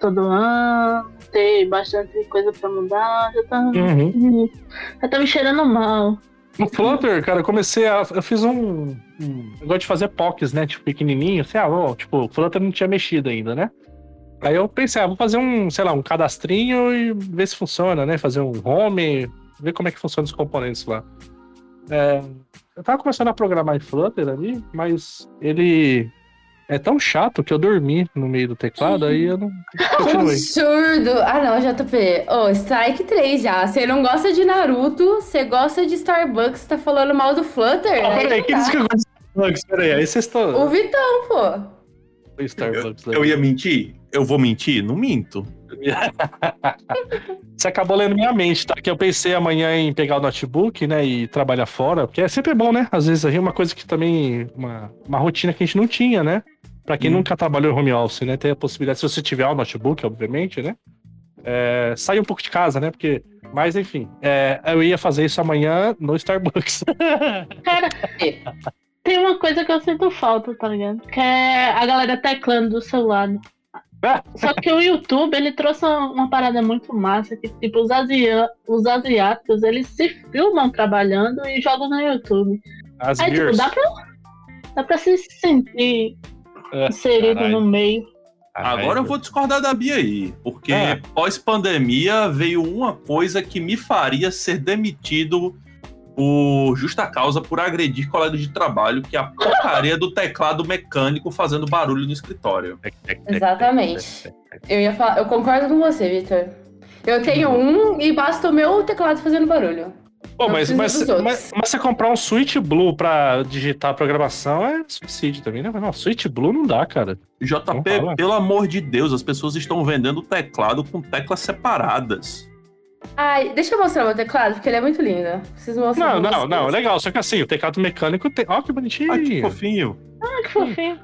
todo ano. Ter bastante coisa pra mudar. Já tá. Uhum. Já tá me cheirando mal. No Flutter, cara, eu comecei a. Eu fiz um. um eu gosto de fazer POCs, né? Tipo, pequenininho. Ah, ó, tipo, o Flutter não tinha mexido ainda, né? Aí eu pensei, ah, vou fazer um, sei lá, um cadastrinho e ver se funciona, né? Fazer um home, ver como é que funciona os componentes lá. É, eu tava começando a programar em Flutter ali, mas ele é tão chato que eu dormi no meio do teclado, aí eu não continuei. absurdo! Ah, não, JP. Ô, Strike 3 já. Você não gosta de Naruto, você gosta de Starbucks, tá falando mal do Flutter? Ah, Aí peraí, quem disse que eu gosto de Starbucks? Peraí, aí vocês estão. O Vitão, pô. Starbucks, Eu ia mentir? Eu vou mentir? Não minto. Você acabou lendo minha mente, tá? Que eu pensei amanhã em pegar o notebook, né, e trabalhar fora, porque é sempre bom, né? Às vezes aí uma coisa que também, uma, uma rotina que a gente não tinha, né? Pra quem Hum. nunca trabalhou em home office, né, ter a possibilidade, se você tiver o notebook, obviamente, né? É, sair um pouco de casa, né? Porque, mas enfim, é, eu ia fazer isso amanhã no Starbucks. Cara, tem uma coisa que eu sinto falta, tá ligado? Que é a galera teclando do seu lado. Ah. Só que o YouTube, ele trouxe uma, parada muito massa, que tipo, os, asia os asiáticos, eles se filmam trabalhando e jogam no YouTube. As Aí, tipo, dá pra, dá pra se sentir É, inserido no meio. Agora eu vou discordar da Bia aí, porque É. pós-pandemia veio uma coisa que me faria ser demitido por justa causa por agredir colegas de trabalho, que é a porcaria do teclado mecânico fazendo barulho no escritório. Exatamente. Eu ia falar, eu concordo com você, Victor. Eu tenho um e basta o meu teclado fazendo barulho. Pô, mas, mas, mas, mas você comprar um Switch Blue pra digitar a programação é suicídio também, né? Não, Switch Blue não dá, cara. JP, pelo amor de Deus, as pessoas estão vendendo teclado com teclas separadas. Ai, deixa eu mostrar meu teclado, porque ele é muito lindo. Preciso mostrar Não, pra não, vocês. não, legal. Só que assim, o teclado mecânico tem. Ó, que bonitinho. Ah, que fofinho. Ah, que fofinho.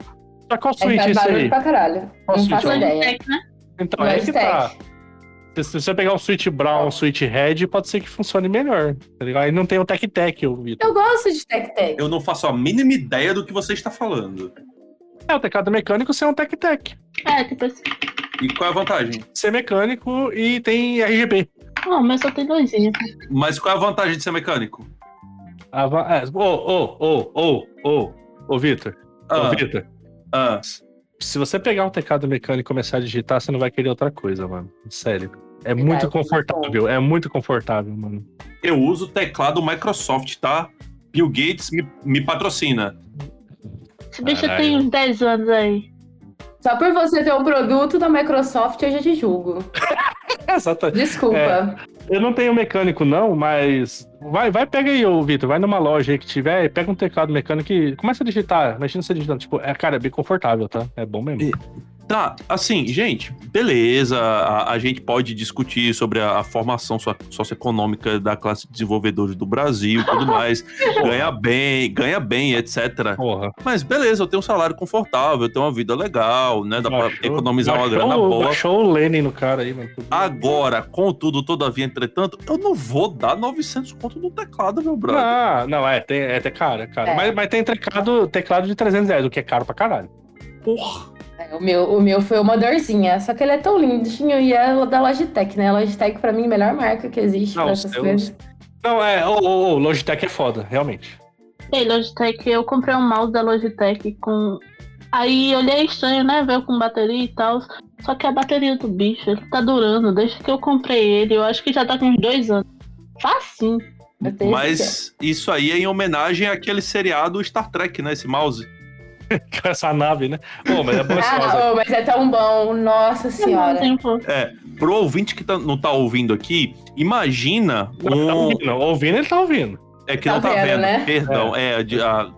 Só qual É, Switch faz isso aí? pra caralho. Qual não faço é? ideia. Logitech, né? Então, é que tá. Se você pegar um Switch Brown, um Switch Red, pode ser que funcione melhor. Tá ligado? Aí não tem o Tec Tec, o Vitor. Eu gosto de Tec-Tec. Eu não faço a mínima ideia do que você está falando. É, o teclado mecânico sem um Tec Tec. É, tipo assim. E qual é a vantagem? Ser mecânico e tem RGB. Não, meu só tem luzinha. Mas qual é a vantagem de ser mecânico? É, Ô, ô, ô, ô, ô, ô, Vitor. Ô, Ah, Vitor. ah, Se você pegar um teclado mecânico e começar a digitar, você não vai querer outra coisa, mano. Sério. É Verdade. muito confortável, é muito confortável, mano. eu uso o teclado Microsoft, tá? Bill Gates me, me patrocina. Esse bicho tem uns 10 anos aí. Só por você ter um produto da Microsoft, eu já te julgo. Exato. Desculpa. É. Eu não tenho mecânico, não, mas. Vai, vai, pega aí, ô Vitor. Vai numa loja aí que tiver, pega um teclado mecânico e começa a digitar. Imagina você digitando. Tipo, é, cara, é bem confortável, tá? É bom mesmo. E- Tá, assim, gente, beleza. A, a gente pode discutir sobre a, a formação so- socioeconômica da classe de desenvolvedores do Brasil e tudo mais. ganha bem, ganha bem, etc. Porra. Mas beleza, eu tenho um salário confortável, eu tenho uma vida legal, né? Dá pra Baixou- economizar uma baixou- grana boa. Baixou o Lenin no cara aí, mano. Agora, contudo, todavia, entretanto, eu não vou dar 900 conto no teclado, meu brother. Não, não, é, tem, é, tem cara, cara. É. Mas, mas tem teclado, teclado de 300 reais, o que é caro pra caralho. Porra. O, meu, o meu foi uma dorzinha, só que ele é tão lindinho e é da Logitech, né? A Logitech, pra mim, é a melhor marca que existe Não, pra essas coisas. Não, é, ô, ô, ô, Logitech é foda, realmente. Ei, Logitech, eu comprei um mouse da Logitech com. Aí olhei estranho, né? Veio com bateria e tal. Só que a bateria do bicho, ele tá durando. Desde que eu comprei ele, eu acho que já tá com uns dois anos. Facinho. Mas isso aí é em homenagem àquele seriado Star Trek, né? Esse mouse. Com essa nave, né? Pô, mas é. Ah, oh, mas é tão bom, nossa senhora. Tempo. É, pro ouvinte que tá- não tá ouvindo aqui, imagina Não, tá um. ouvindo, ouvindo, ele tá ouvindo. É que Tá não tá vendo, vendo, né? perdão. É, a, de- a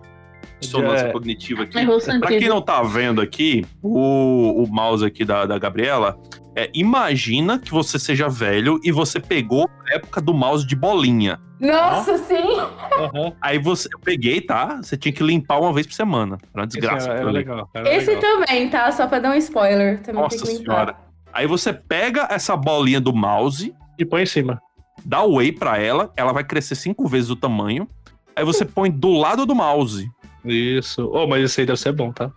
dissonância É. cognitiva aqui. Pra quem não tá vendo aqui, o, o mouse aqui da, da Gabriela, É, imagina que você seja velho e você pegou a época do mouse de bolinha. Nossa, sim! Aham. Aí você, eu peguei, tá? Você tinha que limpar uma vez por semana. Era uma desgraça. Esse legal. era Esse legal. também, tá? Só pra dar um spoiler. Também Nossa tem que limpar. senhora. Aí você pega essa bolinha do mouse, E põe em cima. dá whey pra ela, ela vai crescer cinco vezes o tamanho. Aí você põe do lado do mouse. Isso. Oh, mas isso aí deve ser bom, tá?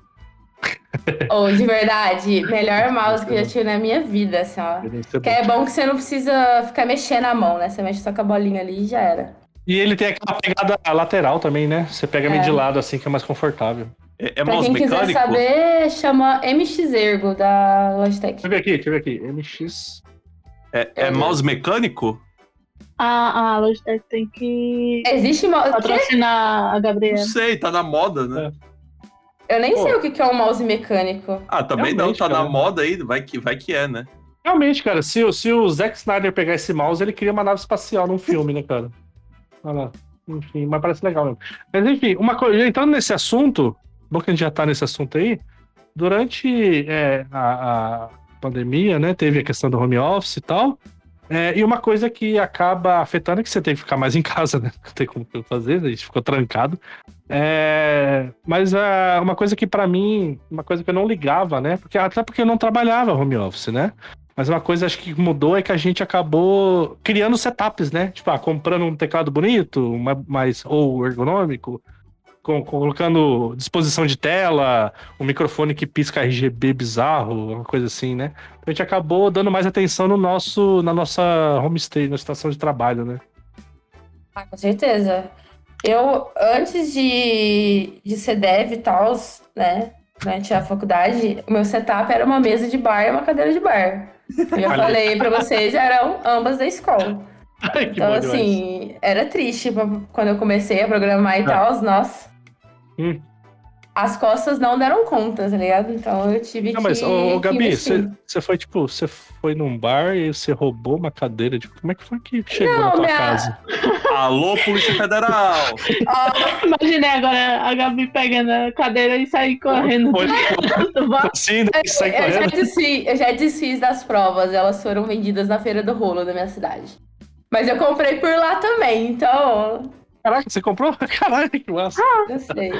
Ou, de verdade, melhor mouse que eu já tive na minha vida, assim, ó. Que é bom que você não precisa ficar mexendo a mão, né? Você mexe só com a bolinha ali e já era. E ele tem aquela pegada lateral também, né? Você pega meio É. de lado assim, que é mais confortável. É, é Pra mouse quem quiser mecânico? saber, chama MX Ergo da Logitech. Deixa eu ver aqui, deixa eu ver aqui. MX. É, é mouse mecânico? A, a Logitech tem que Existe mouse. patrocinar a Não Gabriela. sei, tá na moda, né? Eu nem Pô. sei o que é um mouse mecânico. Ah, também não, Realmente, tá cara. na moda aí, vai que, vai que é, né? Realmente, cara, se, o- se o Zack Snyder pegar esse mouse, ele cria uma nave espacial num filme, né, cara? Olha lá. Enfim, mas parece legal mesmo. Mas enfim, uma coisa, entrando nesse assunto, bom que a gente já tá nesse assunto aí, durante é, a, a pandemia, né, teve a questão do home office e tal, é, e uma coisa que acaba afetando é que você tem que ficar mais em casa, né? Não tem como fazer, a gente ficou trancado. É, mas ah, uma coisa que pra mim, uma coisa que eu não ligava, né? Porque, até porque eu não trabalhava home office, né? Mas uma coisa acho que mudou é que a gente acabou criando setups, né? Tipo, ah, comprando um teclado bonito, mais ou ergonômico, com- colocando disposição de tela, um microfone que pisca RGB bizarro, uma coisa assim, né? A gente acabou dando mais atenção no nosso, na nossa homestay, na estação de trabalho, né? Ah, com certeza. Eu, antes de, de ser dev e tal, né? Durante a faculdade, o meu setup era uma mesa de bar e uma cadeira de bar. Eu já falei pra vocês, eram ambas da escola. Ai, Então, demais. assim, era triste pra- quando eu comecei a programar e Ah. tal, nossa. Hum. As costas não deram conta, tá ligado? Então eu tive Não, que. mas, ô, ô, que Gabi, você foi, tipo, você foi num bar e você roubou uma cadeira. Tipo, como é que foi que chegou Não, na tua minha- casa? Alô, Polícia Federal! Imaginei agora a Gabi pegando a cadeira e sair correndo Foi que sai Eu já, correndo. desfiz, eu já desfiz das provas, elas foram vendidas na Feira do Rolo da minha cidade. Mas eu comprei por lá também, então Caraca, você comprou? Caralho, que massa. não sei.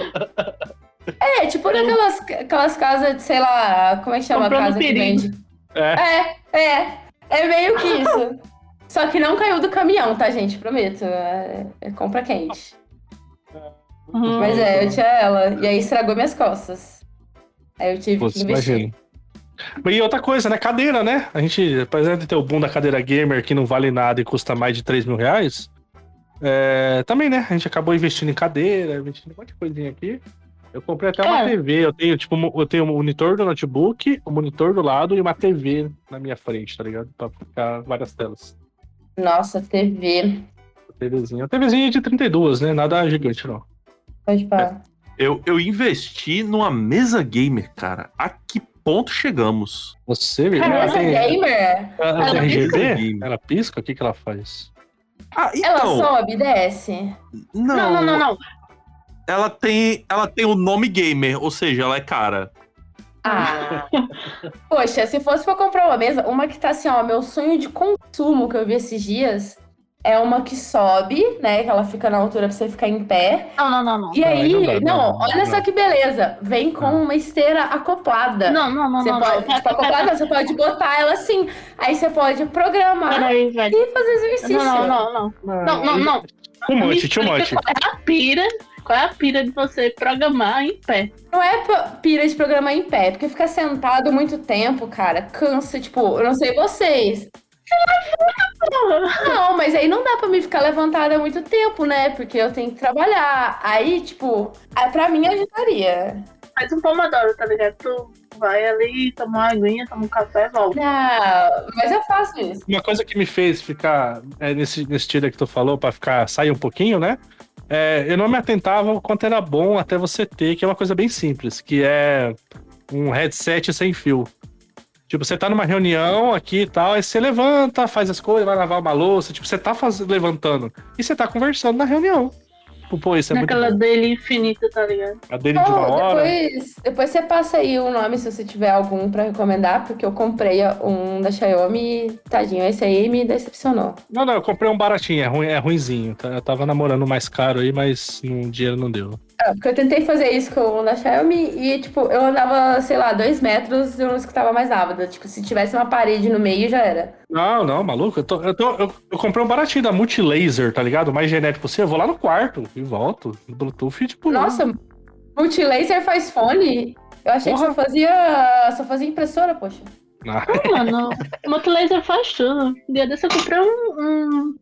É, tipo naquelas aquelas casas de, sei lá, como é que chama Comprou a casa que perigo. vende? É. É, é. É meio que isso. Só que não caiu do caminhão, tá, gente? Prometo. É, é compra quente. Uhum. Mas é, eu tinha ela. E aí estragou minhas costas. Aí eu tive Putz, que investir. imagina. E outra coisa, né? Cadeira, né? A gente, apesar de ter o boom da cadeira gamer que não vale nada e custa mais de 3 mil reais, é, também, né? A gente acabou investindo em cadeira, investindo em um monte de coisinha aqui. Eu comprei até uma É. TV, eu tenho, tipo, eu tenho um monitor do notebook, um monitor do lado e uma TV na minha frente, tá ligado? Pra ficar várias telas. Nossa, TV. TVzinha. A TVzinha de 32, né? Nada gigante, não. Pode parar. Eu, eu investi numa mesa gamer, cara. A que ponto chegamos? Você, velho, Caramba, ela tem, gamer? ela ela RGB? pisca? Ela pisca? O que que ela faz? Ah, Ela então. sobe, desce. Não, Não, não, não, não. Ela tem, ela tem o nome gamer, ou seja, ela é cara. Ah. Poxa, se fosse pra comprar uma mesa, uma que tá assim, ó, meu sonho de consumo que eu vi esses dias é uma que sobe, né? Que ela fica na altura pra você ficar em pé. Não, não, não, não. E Não, aí, aí não dá, não, não, não, olha não. só que beleza. Vem com uma esteira acoplada. Não, não, não, Você não. pode, não. tipo, acoplada, você pode botar ela assim. Aí você pode programar velho. e fazer exercício. Não, não, não, não. Não, não, não. Too much, too much. Qual é a pira? Qual é a pira de você programar em pé? Não é pira de programar em pé, porque ficar sentado muito tempo, cara, cansa, tipo, eu não sei vocês. Não, mas aí não dá pra mim ficar levantada muito tempo, né? Porque eu tenho que trabalhar. Aí, tipo, pra mim ajudaria. Faz um pomodoro, tá ligado? Tu vai ali, toma uma aguinha, toma um café, volta. Não, mas eu faço isso. Uma coisa que me fez ficar é, nesse, nesse estilo que tu falou, pra ficar sair um pouquinho, né? É, eu não me atentava o quanto era bom até você ter, que é uma coisa bem simples, que é um headset sem fio. Tipo, você tá numa reunião aqui e tal, aí você levanta, faz as coisas, vai lavar uma louça, tipo, você tá faz... levantando e você tá conversando na reunião. Tipo, pô, isso é Naquela muito dele infinita, tá ligado? A dele de uma hora. depois, depois você passa aí o nome se você tiver algum pra recomendar, porque eu comprei um da Xiaomi e, tadinho, esse aí me decepcionou. Não, não, eu comprei um baratinho, é, ruim, é ruinzinho. tá? Eu tava namorando o mais caro aí, mas no dinheiro não deu. É, porque eu tentei fazer isso com o da Xiaomi e, tipo, eu andava, sei lá, dois metros e eu não escutava mais nada. Tipo, se tivesse uma parede no meio, já era. Não, não, maluco. Eu, tô, eu, tô- eu- eu comprei um baratinho da Multilaser, tá ligado? O mais genérico possível. Eu vou lá no quarto e volto. No Bluetooth, tipo. Nossa, multilaser faz fone? Eu achei que Porra. só fazia, só fazia impressora, poxa. Ah, Mano, o Multilaser faz tudo. Dia desse eu comprei um, um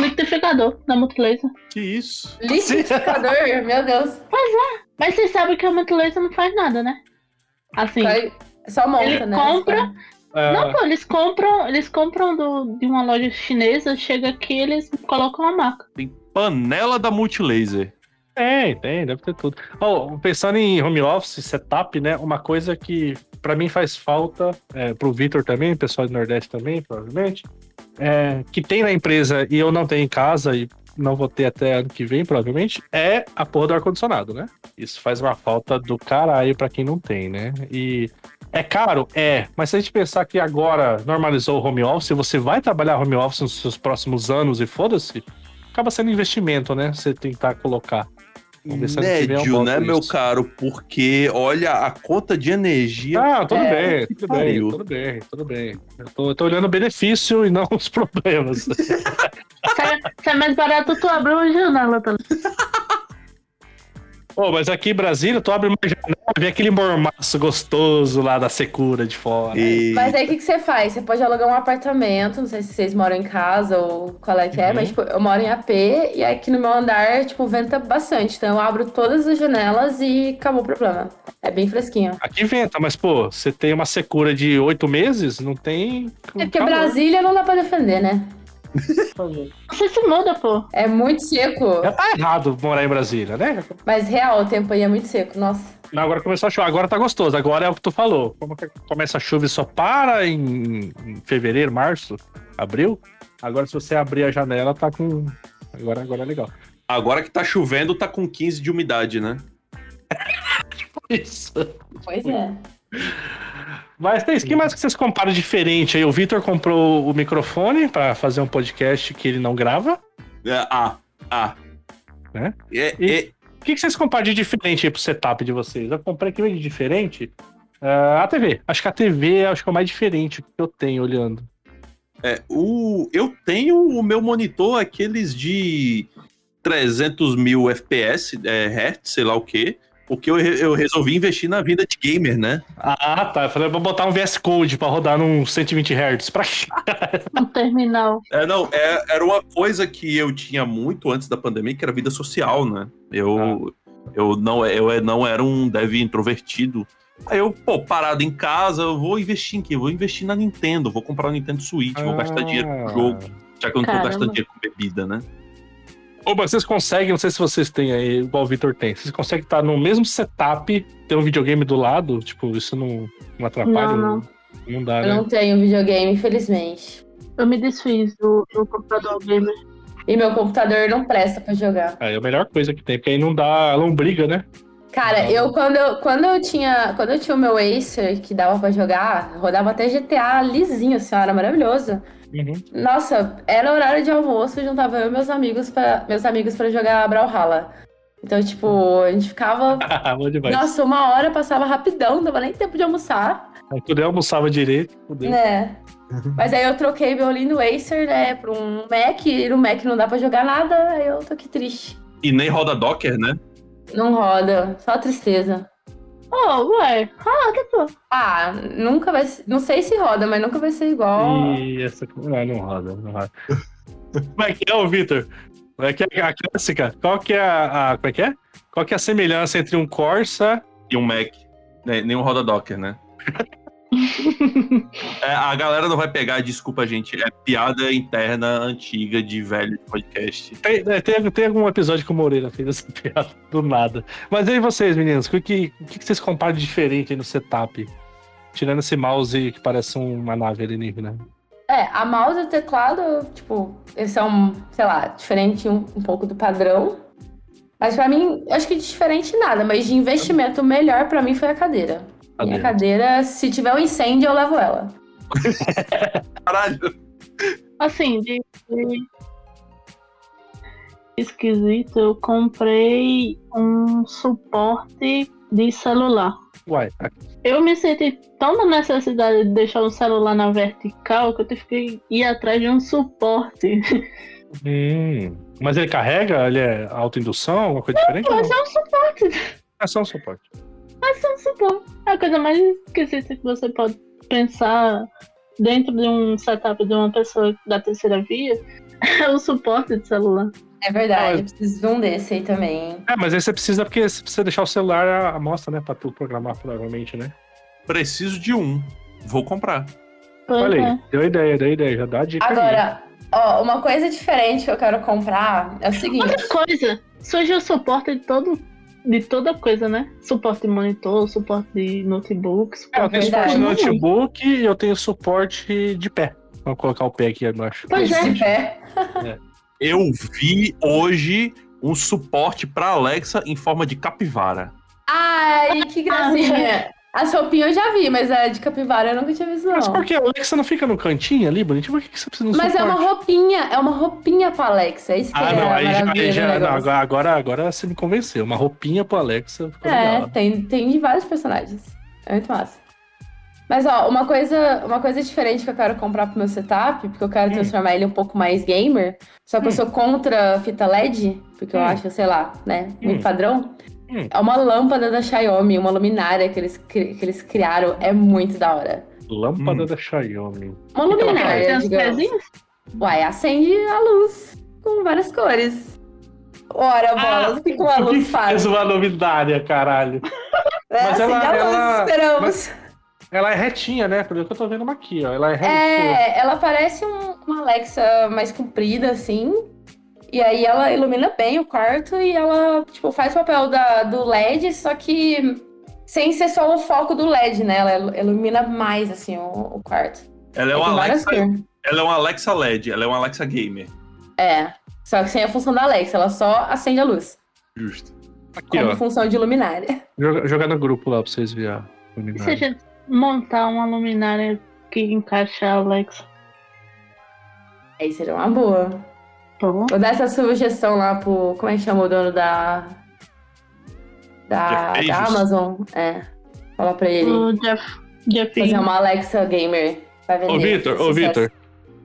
liquidificador da Multilaser. Que isso? Liquidificador, meu Deus. Mas vocês sabem que a Multilaser não faz nada, né? Assim, Vai- Só monta, Ele né? compra- é, não, pô, eles compram, eles compram do, de uma loja chinesa, chega aqui eles colocam a marca. Tem panela da Multilaser. Tem, tem, deve ter tudo. Oh, pensando em home office, setup, né? Uma coisa que pra mim faz falta, é, pro Vitor também, pessoal do Nordeste também, provavelmente, é, que tem na empresa e eu não tenho em casa e não vou ter até ano que vem, provavelmente, é a porra do ar-condicionado, né? Isso faz uma falta do caralho pra quem não tem, né? E é caro? É. Mas se a gente pensar que agora normalizou o home office, você vai trabalhar home office nos seus próximos anos e foda-se, acaba sendo investimento, né? Você tentar colocar. Médio, né, meu isso. caro? Porque, olha, a conta de energia. Ah, tudo É, bem, tudo bem, tudo bem, tudo bem. Eu tô, eu tô olhando o benefício e não os problemas. Sai, sai mais barato tu abrir uma janela, tá ligado? Pô, mas aqui em Brasília, tu abre uma janela e vê aquele mormaço gostoso lá da secura de fora. E... Mas aí o que, que você faz? Você pode alugar um apartamento, não sei se vocês moram em casa ou qual é que é, Uhum. mas tipo, eu moro em AP e aqui no meu andar, tipo, venta bastante. Então eu abro todas as janelas e acabou o problema. É bem fresquinho. Aqui venta, mas pô, você tem uma secura de oito meses, não tem. É porque calor. Brasília não dá pra defender, né? Você se muda, pô. É muito seco. Já tá errado morar em Brasília, né? Mas real, o tempo aí é muito seco, nossa. Não, agora começou a chover, agora tá gostoso. Agora é o que tu falou. Como que começa a chuva e só para em, em fevereiro, março, abril. Agora, se você abrir a janela, tá com. Agora, agora é legal. Agora que tá chovendo, tá com 15 de umidade, né? Isso. Pois é. Mas tem que mais que vocês comparam diferente aí? O Vitor comprou o microfone pra fazer um podcast que ele não grava. É, ah, ah. Né? É, E- é- O que, que vocês comparam de diferente aí pro setup de vocês? Eu comprei aqui de diferente. ah, a TV. Acho que a TV acho que é o mais diferente que eu tenho olhando. é, o, eu tenho o meu monitor, aqueles de 300 mil FPS, é, Hertz, sei lá o quê. Porque eu, eu resolvi investir na vida de gamer, né? Ah, tá. Eu falei, vou botar um VS Code pra rodar num 120 Hz. Pra? Um terminal. É, não, é- era uma coisa que eu tinha muito antes da pandemia, que era vida social, né? Eu, eu, não, eu não era um dev introvertido. Aí eu, pô, parado em casa, eu vou investir em quê? Eu vou investir na Nintendo, vou comprar um Nintendo Switch, vou gastar dinheiro com jogo, já que eu não tô Caramba. gastando dinheiro com bebida, né? Ô, vocês conseguem, não sei se vocês têm aí, igual o Vitor tem, vocês conseguem estar no mesmo setup, ter um videogame do lado? Tipo, isso não, não atrapalha? Não, não. Não dá, Eu né? não tenho videogame, infelizmente. Eu me desfiz do, do computador gamer. E meu computador não presta pra jogar. Aí é a melhor coisa que tem, porque aí não dá lombriga, né? Cara, eu quando, eu quando eu tinha. Quando eu tinha o meu Acer que dava pra jogar, rodava até GTA lisinho, assim, era maravilhoso. Uhum. Nossa, era horário de almoço, juntava eu e meus amigos para meus amigos para jogar Brawlhalla. Então, tipo, a gente ficava. Demais. Nossa, uma hora passava rapidão, não dava nem tempo de almoçar, Aí Quando eu almoçava direito, fudeu. né? Mas aí eu troquei meu lindo Acer, né, pra um Mac, e no Mac não dá pra jogar nada, aí eu tô aqui triste. E nem roda Docker, né? Não roda, só tristeza. Oh, ué, roda, pô. Ah, nunca vai ser. Não sei se roda, mas nunca vai ser igual. E essa. Não, não roda, não roda. Como é que é, ô Vitor? Como é que é a clássica? Qual que é a, a- Como é que é? Qual que é a semelhança entre um Corsa E um Mac. Né? Nem um roda Docker, né? É, a galera não vai pegar, desculpa, gente. É piada interna antiga de velho podcast. Tem, é, tem, tem algum episódio que o Moreira fez essa piada do nada. Mas e aí vocês, meninos? O que, o que vocês comparam de diferente aí no setup? Tirando esse mouse que parece uma nave alienígena. É, a mouse e o teclado, tipo, eles são, sei lá, diferente um, um pouco do padrão. Mas pra mim, acho que de diferente nada, mas de investimento melhor pra mim foi a cadeira. Minha cadeira, se tiver um incêndio, eu levo ela. Caralho. Assim, de, de esquisito, eu comprei um suporte de celular. Uai, Eu me senti tão na necessidade de deixar o celular na vertical que eu tive que ir atrás de um suporte. hum, mas ele carrega? Ele é autoindução? Alguma coisa diferente? ou Mas não? é um suporte. É só um suporte. Mas é um suporte. É a coisa mais esquisita que você pode pensar dentro de um setup de uma pessoa da terceira via. É o suporte de celular. É verdade, Ah, eu preciso de um desse aí também. É, mas aí você precisa, porque você precisa deixar o celular à mostra, né? Pra tu programar, provavelmente, né? Preciso de um. Vou comprar. Pois Olha é. aí, deu ideia, deu ideia. Já dá a dica aí. Agora, ó, uma coisa diferente que eu quero comprar é o seguinte. Outra coisa, surge o suporte de todo. De toda coisa, né? Suporte de monitor, suporte de notebook, É, eu suporte tenho de suporte de notebook e eu tenho suporte de pé. Vou colocar o pé aqui embaixo. Pois é. de pé. Eu vi hoje um suporte pra Alexa em forma de capivara. Ai, que gracinha. As roupinhas eu já vi, mas a de capivara eu nunca tinha visto, Mas não. por que? A Alexa não fica no cantinho ali, bonitinho? Por que que você precisa um Mas é uma roupinha, é uma roupinha pra Alexa. Isso que Ah, é não, aí já, aí já não, agora, agora, você me convenceu. Uma roupinha pro Alexa ficou É, legal. tem, tem de vários personagens. É muito massa. Mas, ó, uma coisa, uma coisa diferente que eu quero comprar pro meu setup, porque eu quero Hum. transformar ele um pouco mais gamer, só que eu Hum. sou contra fita LED, porque eu Hum. acho, sei lá, né, muito Hum. padrão. Hum. É uma lâmpada da Xiaomi, uma luminária que eles, cri- que eles criaram, é muito da hora. Lâmpada Hum. da Xiaomi. Uma ela luminária? Uai, acende a luz com várias cores. Ora, bolas, o que, que uma Ah, O que luz faz? fez uma luminária, caralho? É, mas ela- acende a luz, ela- esperamos. Ela é retinha, né? Pelo que eu tô vendo uma aqui, ó. Ela é retinha. É, ela parece um- uma Alexa mais comprida, assim. E aí ela ilumina bem o quarto e ela, tipo, faz o papel da, do LED, só que sem ser só o foco do LED, né? Ela ilumina mais, assim, o, o quarto. Ela é Aí uma Alexa, ela é uma Alexa LED, ela é uma Alexa gamer. É, só que sem a função da Alexa, ela só acende a luz. Justo. Aqui, como ó. função de luminária. Joga, jogar no grupo lá pra vocês verem a E se a luminária. gente montar uma luminária que encaixa a Alexa? Aí seria uma boa. Vou dar essa sugestão lá pro. Como é que chama o dono da. Da, da. Amazon? É. Fala pra ele. o Jeff, Jeff Fazer uma Alexa Gamer. Vai vender. Ô, Vitor, ô. Vitor.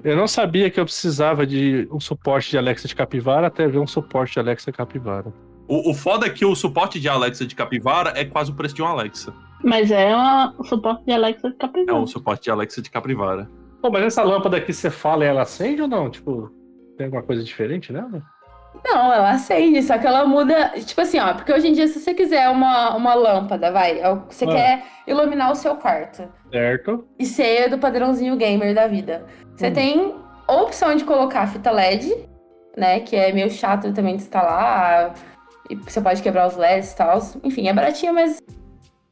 Eu não sabia que eu precisava de um suporte de Alexa de capivara até ver um suporte de Alexa capivara. O, o foda é que o suporte de Alexa de capivara é quase o preço de um Alexa. Mas é uma, o suporte de Alexa de É capivara. um suporte de Alexa de capivara. Pô, mas essa lâmpada aqui você fala ela acende ou não? Tipo, tem alguma coisa diferente nela? Não, ela acende, só que ela muda. Tipo assim, ó, porque hoje em dia, se você quiser uma, uma lâmpada, vai, é você Ah. quer iluminar o seu quarto Certo. e ser do padrãozinho gamer da vida. Você Hum. tem a opção de colocar fita LED, né? Que é meio chato também de instalar. E você pode quebrar os LEDs e tal. Enfim, é baratinha, mas não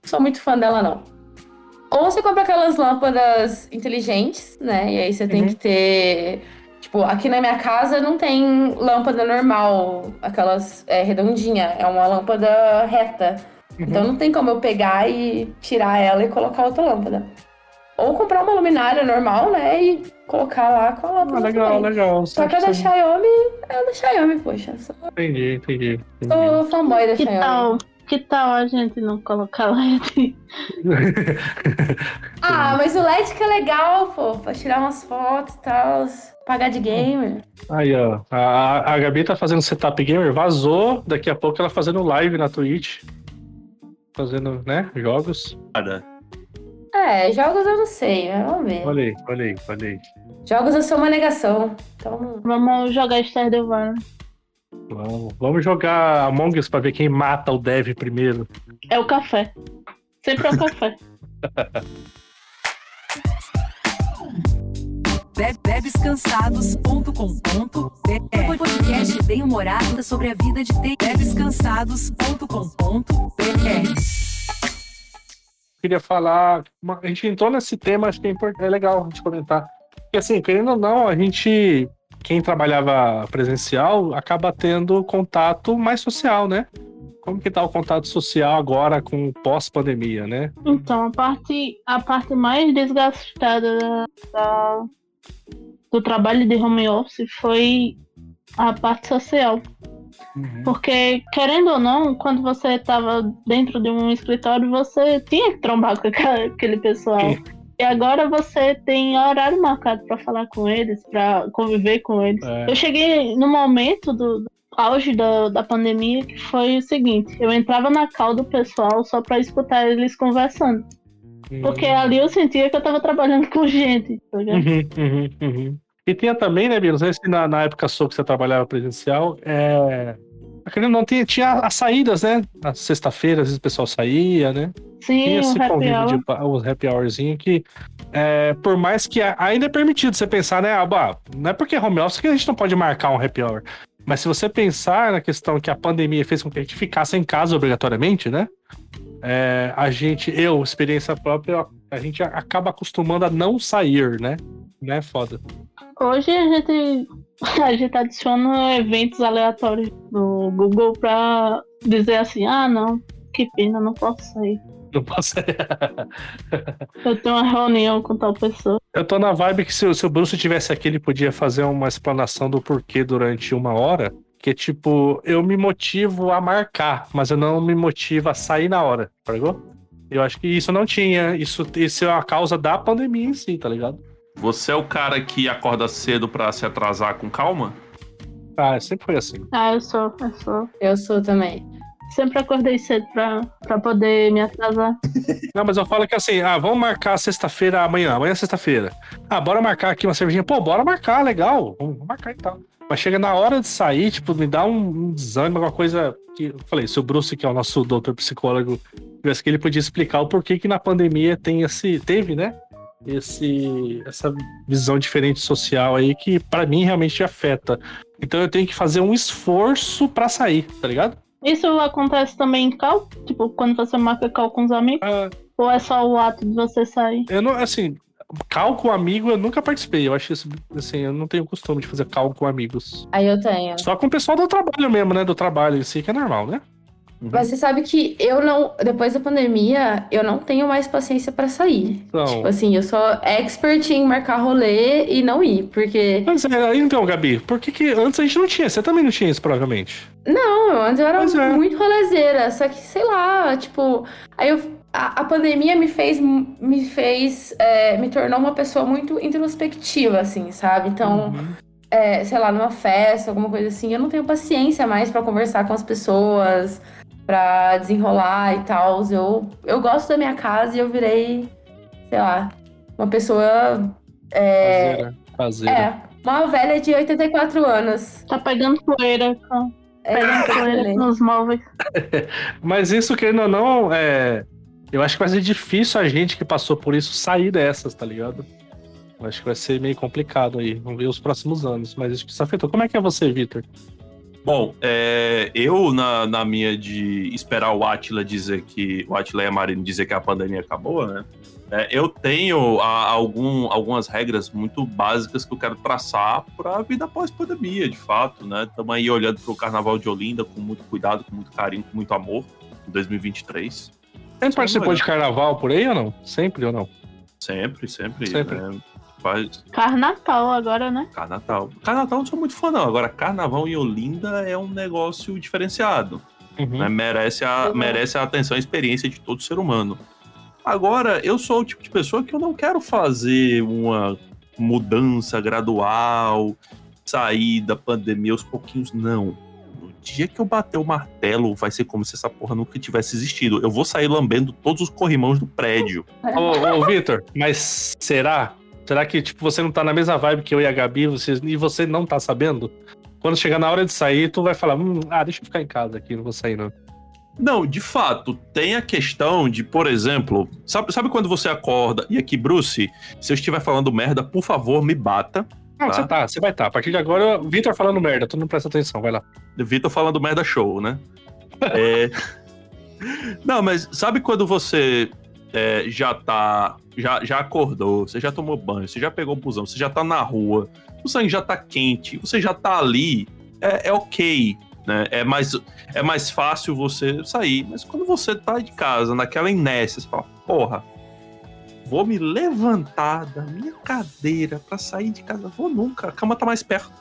sou muito fã dela, não. Ou você compra aquelas lâmpadas inteligentes, né? E aí você tem Uhum. que ter. Tipo, aqui na minha casa não tem lâmpada normal, aquelas é, redondinha, é uma lâmpada reta. Uhum. Então não tem como eu pegar e tirar ela e colocar outra lâmpada. Ou comprar uma luminária normal, né? E colocar lá com a lâmpada. Ah, legal, também. legal. Só que a da Xiaomi é a da Xiaomi, poxa. Sou, Entendi, entendi. entendi. sou fanboy da Que Xiaomi. tal, que tal a gente não colocar LED? Ah, mas o LED que é legal, pô, pra tirar umas fotos e tal. Pagar de gamer. Aí, ó. A, a Gabi tá fazendo setup gamer, vazou. Daqui a pouco ela fazendo live na Twitch. Fazendo, né? Jogos. Cara, É, jogos eu não sei, mas vamos ver. Olha aí, olha aí, olha aí. Jogos eu sou uma negação. Então. Vamos jogar Stardew Valley. Vamos, vamos jogar Among Us pra ver quem mata o dev primeiro. É o café. Sempre é o café. Bebescansados.com.br Podcast bem humorado sobre a vida de. Bebescansados.com.br Queria falar. uma- a gente entrou nesse tema, acho que é, import- é legal a gente comentar. Porque assim, querendo ou não, a gente quem trabalhava presencial acaba tendo contato mais social, né? Como que tá o contato social agora com pós-pandemia, né? Então, a parte, a parte mais desgastada da- da- do trabalho de home office foi a parte social. Porque, querendo ou não, quando você estava dentro de um escritório, você tinha que trombar com aquele pessoal. E agora você tem horário marcado para falar com eles, para conviver com eles. É. Eu cheguei no momento do do auge da, da pandemia que foi o seguinte: eu entrava na cal do pessoal só para escutar eles conversando. Porque ali eu sentia que eu tava trabalhando com gente, tá? Uhum, uhum, uhum. E tinha também, né? Não sei se na, na época sua que você trabalhava presencial, é. Ou não, tinha, tinha as saídas, né? Na sexta-feira, às vezes o pessoal saía, né? Sim, Tinha o esse happy convívio hour. de os happy hourzinho que, é, por mais que ainda é permitido você pensar, né? Ah, bah, não é porque é home office que a gente não pode marcar um happy hour. Mas se você pensar na questão que a pandemia fez com que a gente ficasse em casa obrigatoriamente, né? É, a gente, eu, experiência própria, a gente acaba acostumando a não sair, né? Né, foda. Hoje a gente, a gente adiciona eventos aleatórios no Google pra dizer assim, ah não, que pena, não posso sair. Não posso. Eu tenho uma reunião com tal pessoa. Eu tô na vibe que se, o- se o Bruce tivesse aqui, ele podia fazer uma explanação do porquê durante uma hora. Que tipo, eu me motivo a marcar, mas eu não me motivo a sair na hora, pegou? Eu acho que isso não tinha. Isso, isso é a causa da pandemia em si, tá ligado? Você é o cara que acorda cedo pra se atrasar com calma? Ah, sempre foi assim. Ah, eu sou, eu sou. Eu sou também. Sempre acordei cedo pra, pra poder me atrasar. Não, mas eu falo que assim, ah, vamos marcar sexta-feira amanhã, amanhã é sexta-feira. Ah, bora marcar aqui uma cervejinha. Pô, bora marcar, legal. Vamos vamos marcar e tal. Mas chega na hora de sair, tipo, me dá um, um desânimo, alguma coisa que. Eu falei, se o Bruce, que é o nosso doutor psicólogo, tivesse que ele podia explicar o porquê que na pandemia tem esse. Teve, né? Esse, essa visão diferente social aí que pra mim realmente afeta. Então eu tenho que fazer um esforço pra sair, tá ligado? Isso acontece também em cal? Tipo, quando você marca cal com os amigos? Ah, Ou é só o ato de você sair? Eu não, assim, cal com amigo eu nunca participei. Eu acho isso, assim, eu não tenho costume de fazer cal com amigos. Aí eu tenho. Só com o pessoal do trabalho mesmo, né? Do trabalho em si, que é normal, né? Mas você sabe que eu não, depois da pandemia, eu não tenho mais paciência pra sair. Então, Tipo assim, eu sou expert em marcar rolê e não ir, porque mas é, então, Gabi, por que, que antes a gente não tinha? Você também não tinha isso, provavelmente. não, antes eu era é. muito rolezeira, só que sei lá, tipo, aí eu a, a pandemia me fez me fez é, me tornou uma pessoa muito introspectiva assim, sabe? Então, Uhum. é, sei lá, numa festa, alguma coisa assim, eu não tenho paciência mais pra conversar com as pessoas, pra desenrolar e tal. Eu, eu gosto da minha casa e eu virei, sei lá, uma pessoa. É, Caseira. Caseira. é uma velha de 84 anos. Tá pegando poeira, com- É, pegando poeira nos móveis. Mas isso, querendo ou não, é. Eu acho que vai ser difícil a gente que passou por isso sair dessas, tá ligado? Eu acho que vai ser meio complicado aí. Vamos ver os próximos anos. Mas isso que isso afetou. Como é que é você, Vitor? Bom, é, eu na, na minha de esperar o Atila dizer que. O Atila e a Marina dizer que a pandemia acabou, né? É, eu tenho a- algum, algumas regras muito básicas que eu quero traçar para a vida pós-pandemia, de fato, né? Estamos aí olhando para o Carnaval de Olinda com muito cuidado, com muito carinho, com muito amor, em 2023. Você participou olhar. de carnaval por aí ou não? Sempre ou não? Sempre, sempre. Sempre. né? Faz Carnatal agora, né? Carnatal. Carnatal eu não sou muito fã, não. Agora, Carnaval em Olinda é um negócio diferenciado. Uhum. né? Merece, a, Uhum. merece a atenção e experiência de todo ser humano. Agora, eu sou o tipo de pessoa que eu não quero fazer uma mudança gradual, sair da pandemia aos pouquinhos, não. Dia que eu bater o martelo, vai ser como se essa porra nunca tivesse existido. Eu vou sair lambendo todos os corrimãos do prédio. Ô, ô Vitor, mas será? Será que tipo, você não tá na mesma vibe que eu e a Gabi você- e você não tá sabendo? Quando chegar na hora de sair, tu vai falar, hum, ah, deixa eu ficar em casa aqui, não vou sair não. Não, de fato, tem a questão de, por exemplo, sabe, sabe quando você acorda e aqui, Bruce, se eu estiver falando merda, por favor, me bata. Não, Tá. você tá, você vai estar. Tá. A partir de agora, o Vitor falando merda, tu não presta atenção, vai lá. Vitor falando merda show, né? É... Não, mas sabe quando você é, já tá já, já acordou, você já tomou banho, você já pegou o busão, você já tá na rua, o sangue já tá quente, você já tá ali, é, é ok, né? É mais, é mais fácil você sair. Mas quando você tá de casa, naquela inércia, você fala, porra, vou me levantar da minha cadeira para sair de casa. Vou nunca, a cama tá mais perto.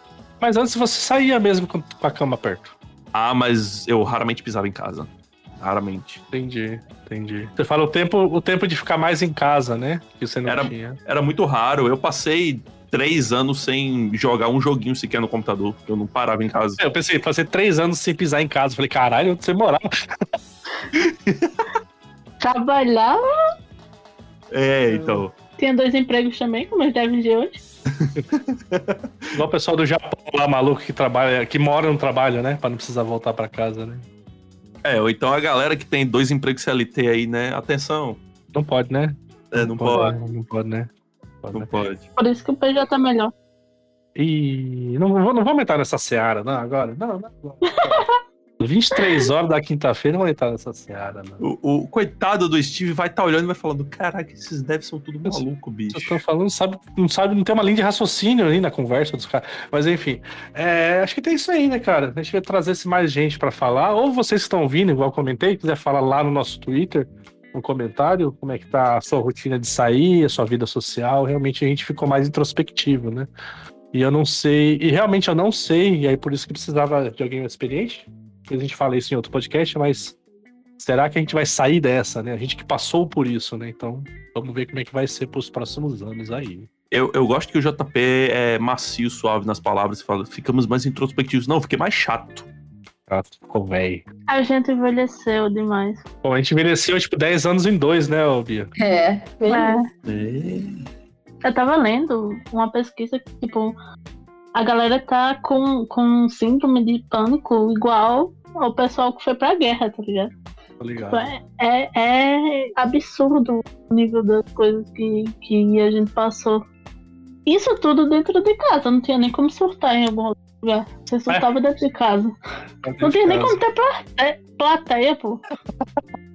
Mas antes você saía mesmo com a cama perto. Ah, mas eu raramente pisava em casa. Raramente. Entendi, entendi. Você fala o tempo, o tempo de ficar mais em casa, né? Que você não era, tinha. Era muito raro. Eu passei três anos sem jogar um joguinho sequer no computador. Eu não parava em casa. Eu pensei, passei três anos sem pisar em casa. Falei, caralho, onde você morava? Trabalhava. É, então. Tinha dois empregos também, como os devs de hoje. Igual o pessoal do Japão lá, maluco, que trabalha, que mora no trabalho, né? Pra não precisar voltar pra casa, né? É, ou então a galera que tem dois empregos CLT aí, né? Atenção. Não pode, né? É, não, pode. Não pode, né? Não pode. Por isso que o PJ tá melhor. E não, vou- não vamos entrar nessa seara, não, agora. Não, não. não. 23 horas da quinta-feira, vamos entrar nessa seara, não. O, o coitado do Steve vai estar olhando e vai falando: Caraca, esses devs são tudo maluco, bicho. Vocês estão falando, sabe, não sabe, não tem uma linha de raciocínio ali na conversa dos caras. Mas enfim, é, acho que tem isso aí, né, cara? A gente vai trazer mais gente pra falar. Ou vocês que estão ouvindo, igual eu comentei, quiser falar lá no nosso Twitter, no comentário, como é que tá a sua rotina de sair, a sua vida social. Realmente a gente ficou mais introspectivo, né? E eu não sei, e realmente eu não sei, e aí por isso que precisava de alguém experiente. A gente fala isso em outro podcast, mas será que a gente vai sair dessa, né? A gente que passou por isso, né? Então, vamos ver como é que vai ser pros próximos anos aí. Eu, eu gosto que o JP é macio, suave nas palavras e fala: Ficamos mais introspectivos. Não, fiquei mais chato. Ah, ficou velho. A gente envelheceu demais. Bom, a gente envelheceu tipo 10 anos em dois, né, Bia? É, beleza. Eu tava lendo uma pesquisa que, tipo, a galera tá com, com síndrome de pânico igual ao pessoal que foi pra guerra, tá ligado? Tá ligado? Tipo, É, é, é absurdo o nível das coisas que, que a gente passou. Isso tudo dentro de casa, não tinha nem como surtar em algum outro lugar. Você surtava dentro de casa. Não tinha nem como ter plateia, plateia pô.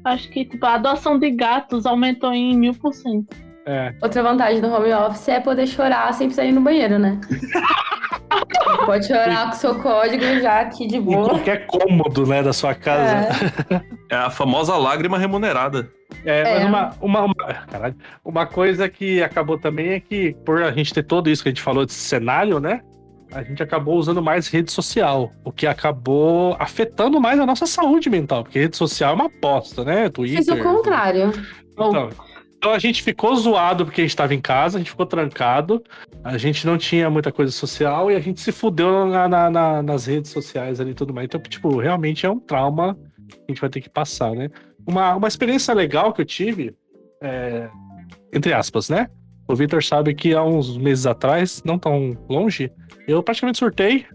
Acho que tipo, a adoção de gatos aumentou em mil por cento. É. Outra vantagem do home office é poder chorar sem precisar ir no banheiro, né? Pode chorar com o seu código já aqui de Em boa. qualquer cômodo, né, da sua casa. É a famosa lágrima remunerada. É, mas É. uma, uma, uma, caralho, uma coisa que acabou também é que, por a gente ter todo isso que a gente falou desse cenário, né? A gente acabou usando mais rede social, o que acabou afetando mais a nossa saúde mental, porque rede social é uma aposta, né? Twitter. Fiz o contrário. Então, então a gente ficou zoado porque a gente estava em casa, a gente ficou trancado, a gente não tinha muita coisa social e a gente se fudeu na- na- na- nas redes sociais ali e tudo mais. Então, tipo, realmente é um trauma que a gente vai ter que passar, né? Uma, uma experiência legal que eu tive, é, entre aspas, né? O Victor sabe que há uns meses atrás, não tão longe, eu praticamente surtei.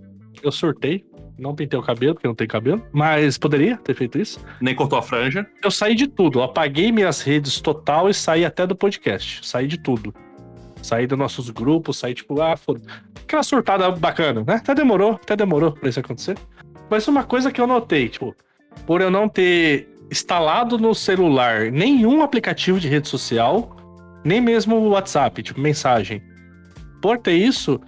Eu surtei. Não pintei o cabelo, porque não tem cabelo. Mas poderia ter feito isso Nem cortou a franja. eu saí de tudo. Eu apaguei minhas redes total e saí até do podcast. Saí de tudo. Saí dos nossos grupos, saí tipo, ah, foda. Aquela surtada bacana, né? Até demorou, até demorou pra isso acontecer. Mas uma coisa que eu notei, tipo, por eu não ter instalado no celular nenhum aplicativo de rede social, nem mesmo o WhatsApp, tipo, mensagem. Por ter isso,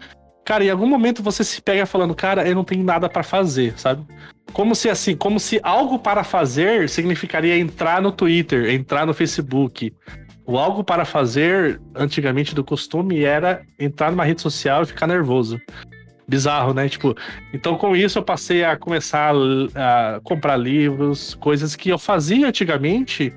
cara, em algum momento você se pega falando, cara, eu não tenho nada pra fazer, sabe? Como se assim, como se algo para fazer significaria entrar no Twitter, entrar no Facebook. O algo para fazer, antigamente do costume, era entrar numa rede social e ficar nervoso. Bizarro, né? Tipo, então com isso eu passei a começar a, a comprar livros, coisas que eu fazia antigamente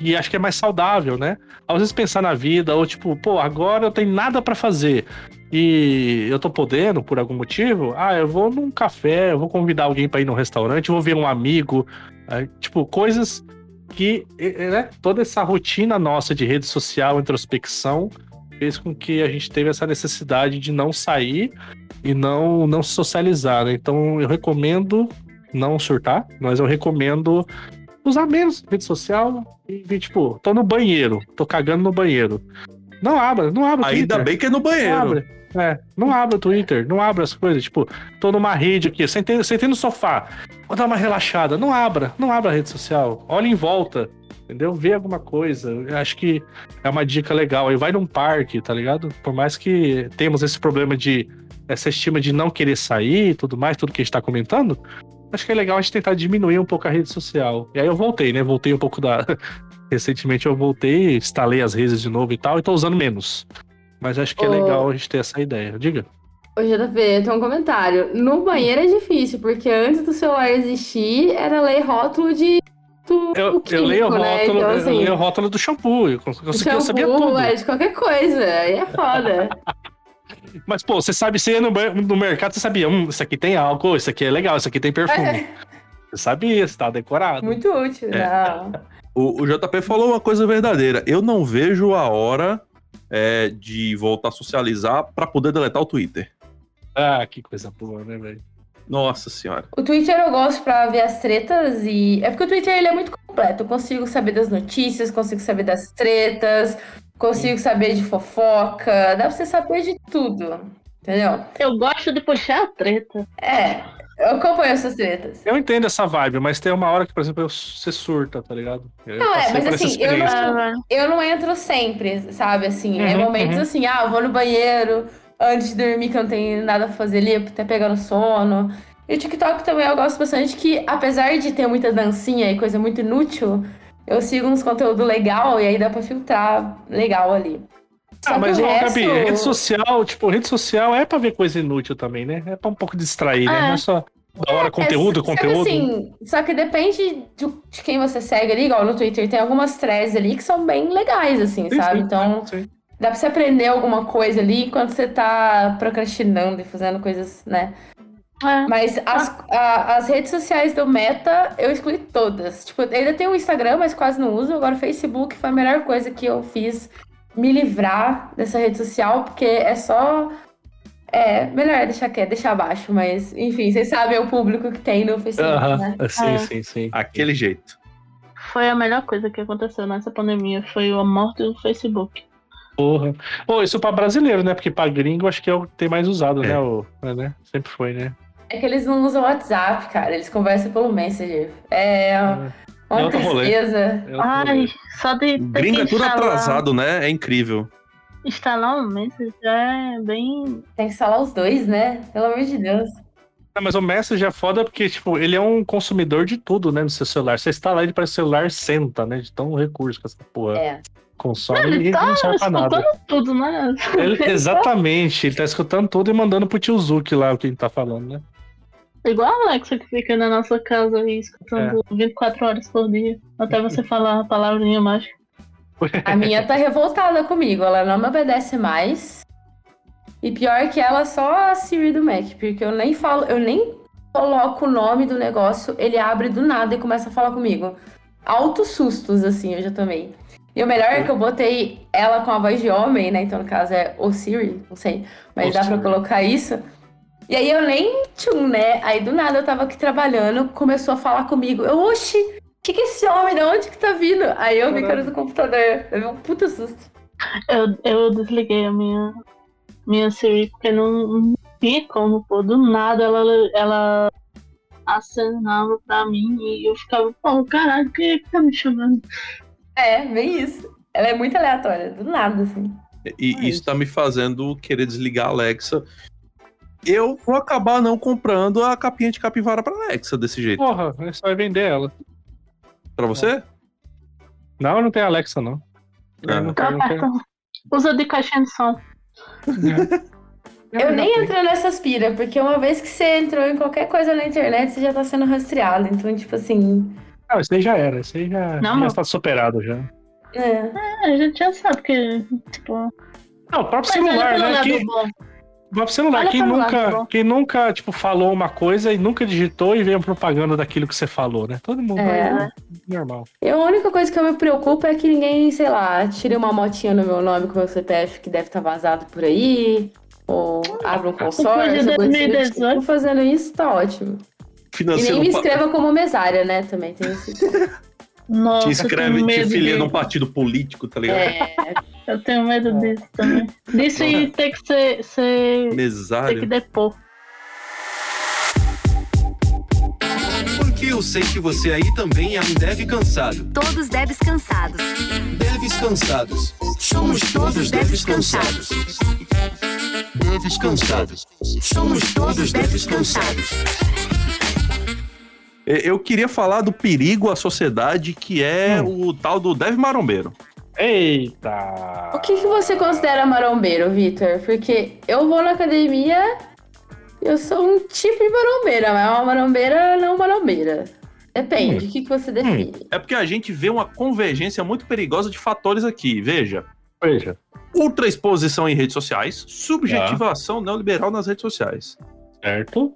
e acho que é mais saudável, né? Às vezes pensar na vida, ou tipo, pô, agora eu tenho nada pra fazer e eu tô podendo por algum motivo, ah, eu vou num café, eu vou convidar alguém pra ir num restaurante, eu vou ver um amigo, aí, tipo, coisas que, né, toda essa rotina nossa de rede social, introspecção, fez com que a gente teve essa necessidade de não sair e não, não socializar, né? Então eu recomendo não surtar, mas eu recomendo usar menos rede social e ver, tipo, tô no banheiro, tô cagando no banheiro. Não abra, não abra Ainda Twitter. bem que é no Não banheiro. abre. É, não abra o Twitter, não abra as coisas. Tipo, tô numa rede aqui, sentei, sentei no sofá. vou dar uma relaxada. Não abra, não abra a rede social. Olha em volta, entendeu? Vê alguma coisa. Eu acho que é uma dica legal. Aí vai num parque, tá ligado? Por mais que temos esse problema de essa estima de não querer sair e tudo mais, tudo que a gente tá comentando, acho que é legal a gente tentar diminuir um pouco a rede social. E aí eu voltei, né? Voltei um pouco da. Recentemente eu voltei, instalei as redes de novo e tal, e tô usando menos. Mas acho que é legal a gente ter essa ideia. Diga. Ô, JP, tem um comentário. No banheiro é difícil, porque antes do celular existir, era ler rótulo de. Do, Eu, do eu leio o químico, né? rótulo, Então, eu assim, leio o rótulo do shampoo. Eu, consegui, eu shampoo, sabia tudo. é, de qualquer coisa. Aí é foda. Mas, pô, você sabe, você ia no, no mercado, você sabia, hum, isso aqui tem álcool, isso aqui é legal, isso aqui tem perfume. Você sabia, você tá decorado. Muito útil. É. Não. O, o JP falou uma coisa verdadeira. Eu não vejo a hora é, de voltar a socializar pra poder deletar o Twitter. Ah, que coisa boa, né, velho? Nossa senhora. O Twitter eu gosto pra ver as tretas e. É porque o Twitter ele é muito completo. Eu consigo saber das notícias, consigo saber das tretas, consigo saber de fofoca. Dá pra você saber de tudo. Entendeu? Eu gosto de puxar a treta. É, eu acompanho essas tretas. Eu entendo essa vibe, mas tem uma hora que, por exemplo, você surta, tá ligado? Eu Não, é, mas assim, eu não-. Eu não entro sempre, sabe? Assim, é Uhum, momentos uhum. assim, ah, eu vou no banheiro antes de dormir, que eu não tenho nada pra fazer ali, até pegar no sono. E o TikTok também eu gosto bastante, que apesar de ter muita dancinha e coisa muito inútil, eu sigo uns conteúdos legal e aí dá pra filtrar legal ali. Só Ah, mas, ô, resto- Gabi, rede social, tipo, rede social é pra ver coisa inútil também, né? É pra um pouco distrair, né? É. Não é só da hora conteúdo, É, só conteúdo. Que, assim, só que depende de, quem você segue ali, igual no Twitter, tem algumas threads ali que são bem legais, assim, Sim, sabe? sim, Então, sim. Dá pra você aprender alguma coisa ali enquanto você tá procrastinando e fazendo coisas, né? É. Mas as, a- as redes sociais do Meta, eu excluí todas. Tipo, ainda tem o Instagram, mas quase não uso. Agora o Facebook foi a melhor coisa que eu fiz me livrar dessa rede social, porque é só. É, melhor deixar quieto, deixar abaixo, mas enfim, vocês sabem o público que tem no Facebook, Aham, né? Sim, É. sim, sim. Aquele jeito. Foi a melhor coisa que aconteceu nessa pandemia. Foi a morte do Facebook. Porra. Pô, isso pra brasileiro, né? Porque pra gringo acho que é o que tem mais usado, É. né? O, é, né? Sempre foi, né? É que eles não usam WhatsApp, cara. Eles conversam pelo Messenger. É É uma rolê. tristeza. É Ai, só de ter Gringo é tudo instalar, atrasado, né? É incrível. instalar um Messenger é bem... Tem que instalar os dois, né? Pelo amor de Deus. Não, mas o Messenger é foda porque, tipo, ele é um consumidor de tudo, né? No seu celular. Você instala ele para o celular, senta, né? De tão recurso que essa porra É. consome Ele e tá não serve pra nada. escutando tudo, né? Ele- exatamente, ele tá escutando tudo e mandando pro tio Zuki lá o que ele tá falando, né? Igual a Alexa que fica na nossa casa aí escutando É. 24 horas por dia. Até você falar a palavrinha mágica. A minha tá revoltada comigo. Ela não me obedece mais. E pior que ela só a Siri do Mac, porque eu nem falo, eu nem coloco o nome do negócio, ele abre do nada e começa a falar comigo. Altos sustos, assim, eu já tomei. E o melhor é que eu botei ela com a voz de homem, né? Então, no caso, é o Siri, não sei. Mas O dá pra Siri. colocar isso. E aí eu nem tchum, né? Aí do nada eu tava aqui trabalhando, começou a falar comigo. Eu, oxi, o que, que é esse homem? De onde que tá vindo? Aí eu vi que era do computador. Eu vi um puta susto. Eu, eu desliguei a minha, minha Siri porque não, tinha como, pô. Do nada ela, ela acenava pra mim e eu ficava, pô, caralho, quem é que tá me chamando? É, bem isso. Ela é muito aleatória, do nada, assim. E É isso tá me fazendo querer desligar a Alexa. Eu vou acabar não comprando a capinha de capivara pra Alexa desse jeito. Porra, você vai vender ela. Pra você? Não, não tem Alexa, não. Ah. Não Tá tem, não. Usa de caixinha de som. Eu não nem entro nessas pira, porque uma vez que você entrou em qualquer coisa na internet, você já tá sendo rastreado. Então, tipo assim. Não, isso aí já era. Isso aí já, Não, já mas- tá superado já. É. É, a gente já sabe que, tipo... Não, o próprio Mas celular, né? Que, bom. o próprio celular. Olha Quem pelo lado nunca, bom. quem nunca, tipo, falou uma coisa e nunca digitou e veio propaganda daquilo que você falou, né? Todo mundo É. é normal. Eu, a única coisa que eu me preocupo é que ninguém, sei lá, tire uma motinha no meu nome com o meu CPF que deve estar vazado por aí. Ou abra um consórcio. Depois de coisa assim. 2018. Tipo, fazendo isso, tá ótimo. E nem me inscreva como mesária, né? Também tem esse. Nossa, Te inscreve, te filia de- num partido político, tá ligado? É, Eu tenho medo disso também. Disso e ter que ser, ser ter que Mesário. depor. eu sei que você aí também é um dev cansado. Todos devs cansados. Devs cansados. Somos todos devs cansados. Devs cansados. Somos todos devs cansados. E- Eu queria falar do perigo à sociedade que é Hum. o tal do dev marombeiro. Eita! O que, que você considera marombeiro, Vitor? Porque eu vou na academia, eu sou um tipo de marombeira, mas é uma marombeira não marombeira. Depende, o que, que você define? É porque a gente vê uma convergência muito perigosa de fatores aqui. Veja, Veja. ultra exposição em redes sociais, subjetivação neoliberal nas redes sociais. Certo?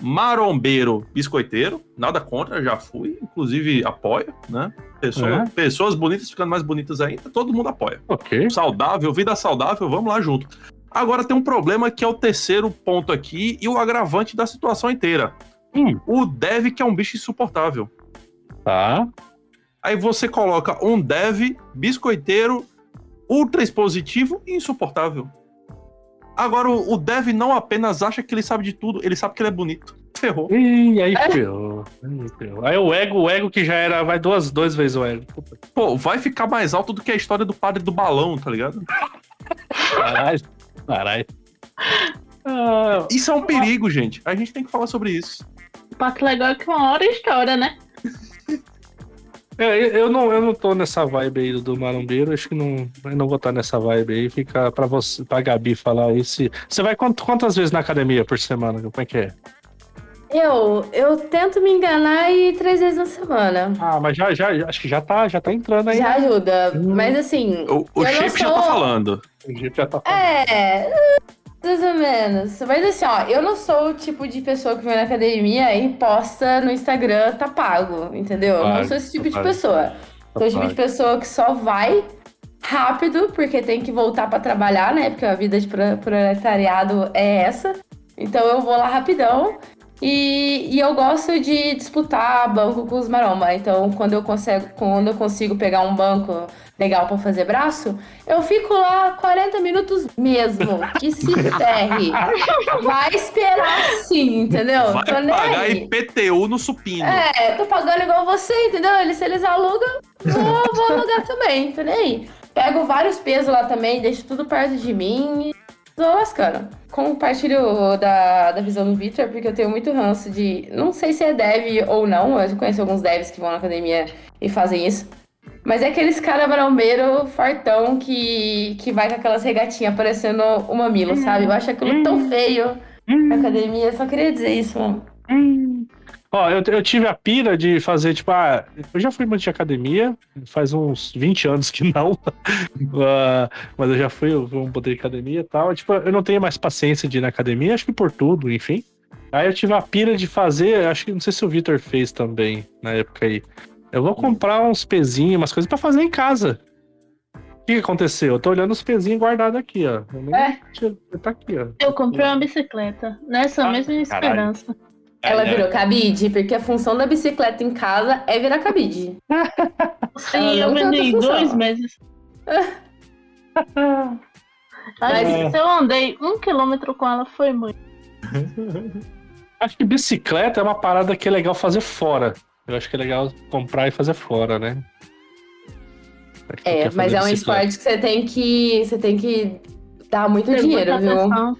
Marombeiro biscoiteiro, nada contra, já fui, inclusive apoio, né? Pessoa- É. Pessoas bonitas ficando mais bonitas ainda, todo mundo apoia. Ok. Saudável, vida saudável, vamos lá junto. Agora tem um problema que é o terceiro ponto aqui e o agravante da situação inteira. Hum. O dev que é um bicho insuportável. Tá. Aí você coloca um dev biscoiteiro, ultra expositivo e insuportável. Agora o, o dev não apenas acha que ele sabe de tudo, ele sabe que ele é bonito. Ferrou. E aí ferrou. Aí ferrou. Aí o ego, o ego que já era, vai duas, duas vezes o ego. Pô, vai ficar mais alto do que a história do padre do balão, tá ligado? Caralho. Caralho. Ah, Isso é um perigo, gente. A gente tem que falar sobre isso. O parte legal é que uma hora é história, né? É, eu, não, eu não tô nessa vibe aí do marombeiro, acho que não, eu não vou estar nessa vibe aí. Fica pra você, pra Gabi falar aí. Se, você vai quant- quantas vezes na academia por semana? Como é que é? Eu, eu tento me enganar e três vezes na semana. Ah, mas já, já, acho que já tá, já tá entrando aí. Já ajuda. Hum. Mas assim. O, o não shape já sou- tá falando. O jeito já tá falando. É, mais ou menos. Mas assim, ó, eu não sou o tipo de pessoa que vai na academia e posta no Instagram, tá pago, entendeu? Eu não Pago, sou esse tipo tá de pago. pessoa. Sou o tipo de pessoa que só vai rápido, porque tem que voltar pra trabalhar, né? Porque a vida de pro- proletariado é essa. Então eu vou lá rapidão. E, e eu gosto de disputar banco com os maromba. Então, quando eu, consigo, quando eu consigo pegar um banco legal pra fazer braço, eu fico lá 40 minutos mesmo. Que se ferre. Vai esperar sim, entendeu? Vai Tô nem pagar aí. IPTU no supino. É, tô pagando igual você, entendeu? Eles, se eles alugam, vou, vou alugar também, tô nem aí. Pego vários pesos lá também, deixo tudo perto de mim e tô lascando. Compartilho da, da visão do Victor, porque eu tenho muito ranço de. Não sei se é dev ou não, eu conheço alguns devs que vão na academia e fazem isso. Mas é aqueles cara marombeiro fartão que, que vai com aquelas regatinhas parecendo o mamilo, sabe? Eu acho aquilo tão feio na academia, só queria dizer isso, mano. Ó, eu, eu tive a pira de fazer, tipo, ah, eu já fui muito de academia, faz uns 20 anos que não, Ah, mas eu já fui, eu um poder de academia e tal. Tipo, eu não tenho mais paciência de ir na academia, acho que por tudo, enfim. Aí eu tive a pira de fazer, acho que não sei se o Vitor fez também na época aí. Eu vou comprar uns pezinhos, umas coisas pra fazer em casa. O que, aconteceu? Eu tô olhando os pezinhos guardados aqui, ó. Eu nem É. Tá aqui, ó. Eu comprei uma bicicleta. Nessa Ah, mesma esperança. Ela Ai, virou cabide, porque a função da bicicleta em casa é virar cabide. Sim, Ela eu função. dois meses. Mas- que se eu andei um quilômetro com ela, foi muito. Acho que bicicleta é uma parada que é legal fazer fora. Eu acho que é legal comprar e fazer fora, né? É, mas é um bicicleta. esporte que você tem que. Você tem que dar muito Tem dinheiro, viu? atenção.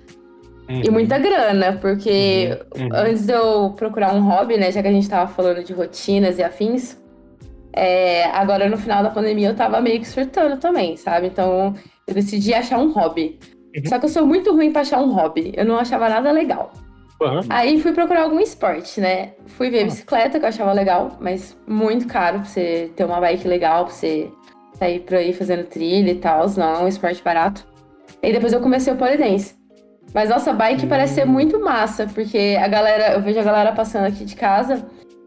E muita grana, porque Uhum. antes de eu procurar um hobby, né? Já que a gente tava falando de rotinas e afins, é, agora no final da pandemia eu tava meio que surtando também, sabe? Então eu decidi achar um hobby. Uhum. Só que eu sou muito ruim pra achar um hobby. Eu não achava nada legal. Aí fui procurar algum esporte, né? Fui ver Ah. bicicleta, que eu achava legal, mas muito caro pra você ter uma bike legal, pra você sair por aí fazendo trilha e tal. Não, é um esporte barato. E depois eu comecei o polidense. Mas nossa, bike parece ser muito massa, porque a galera, eu vejo a galera passando aqui de casa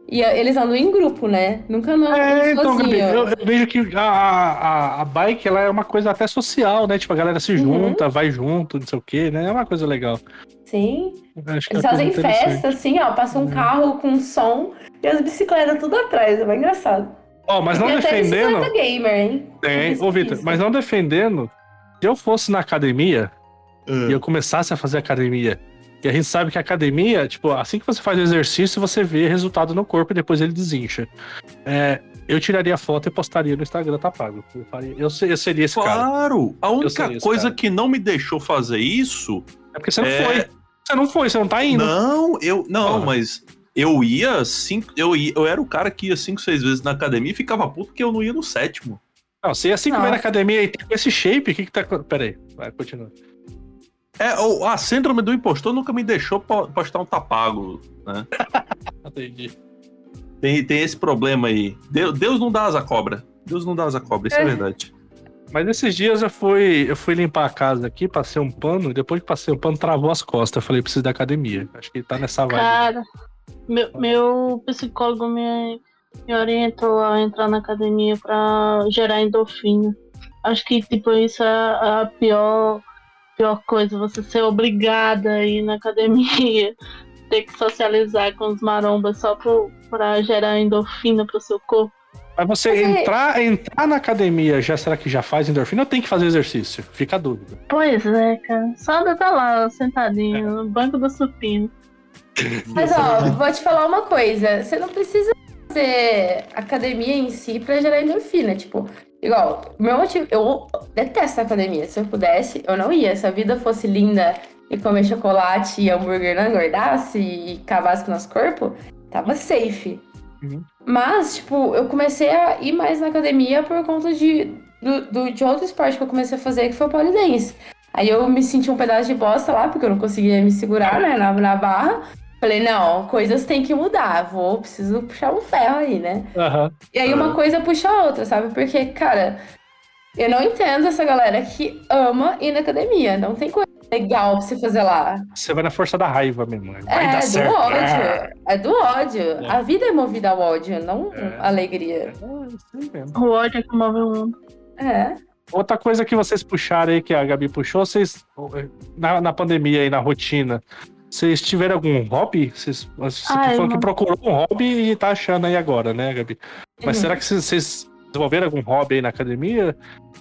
e eles andam em grupo, né? Nunca andam É, então, sozinho. Eu, eu vejo que a, a, a bike ela é uma coisa até social, né? Tipo, a galera se Uhum. junta, vai junto, não sei o quê, né? É uma coisa legal. Sim. Eles é coisa fazem festa, assim, ó. Passa um Uhum. carro com som e as bicicletas tudo atrás. É bem engraçado. Ó, mas não até defendendo. bicicleta gamer, hein? Tem, ô Vitor, mas não defendendo. Se eu fosse na academia É. e eu começasse a fazer academia E a gente sabe que a academia, tipo, assim que você faz o exercício, você vê resultado no corpo e depois ele desincha. É, eu tiraria a foto e postaria no Instagram, tá pago. Eu, faria, eu, eu seria esse cara. Claro! A única coisa cara. que não me deixou fazer isso. É porque você não É. foi. Você não foi, você não tá indo. Não, eu. Não, Porra. mas eu ia cinco. Eu, ia, eu era o cara que ia cinco, seis vezes na academia e ficava puto porque eu não ia no sétimo. Não, você assim que Não. vai na academia e tem esse shape, o que que tá. Pera aí, vai, continua. É, o- a síndrome do impostor nunca me deixou po- postar um tapago. Entendi. Tem, tem esse problema aí. Deus, Deus não dá asa cobra. Deus não dá asa cobra, isso é, É. verdade. Mas esses dias eu fui, eu fui limpar a casa aqui, passei um pano, e depois que passei o pano, travou as costas. Eu falei, preciso da academia. Acho que tá nessa vibe. Cara, meu, meu psicólogo me, me orientou a entrar na academia pra gerar endorfina. Acho que, tipo, isso é a pior, pior coisa, você ser obrigada a ir na academia, ter que socializar com os marombas só pro, pra gerar endorfina pro seu corpo. Mas você Mas é- entrar, entrar na academia, já será que já faz endorfina ou tem que fazer exercício? Fica a dúvida. Pois é, cara. Só anda tá lá, sentadinho, no banco do supino. Mas ó, vou te falar uma coisa. Você não precisa fazer academia em si pra gerar endorfina. Tipo, igual, o meu motivo. Eu detesto a academia. Se eu pudesse, eu não ia. Se a vida fosse linda e comer chocolate e hambúrguer não engordasse e cavasse com o nosso corpo, tava safe. Uhum. Mas, tipo, eu comecei a ir mais na academia por conta de, do, do- de outro esporte que eu comecei a fazer, que foi o polidense. Aí eu me senti um pedaço de bosta lá, porque eu não conseguia me segurar, né, na, na barra. Falei, não, coisas têm que mudar. Vou, preciso puxar um ferro aí, né? Aham. E aí uma coisa puxa a outra, sabe? Porque, cara, eu não entendo essa galera que ama ir na academia. Não tem coisa legal pra você fazer lá. Você vai na força da raiva mesmo. Vai é, dar do certo. ódio. É do ódio. A vida é movida ao ódio, não É. alegria. É, mesmo. O ódio é que move o mundo. É. Outra coisa que vocês puxaram aí, que a Gabi puxou, vocês. Na, na pandemia aí, na rotina, vocês tiveram algum hobby? Vocês, você Ai, falou que não. procurou um hobby e tá achando aí agora, né, Gabi? Mas Uhum. será que vocês, desenvolveram algum hobby aí na academia?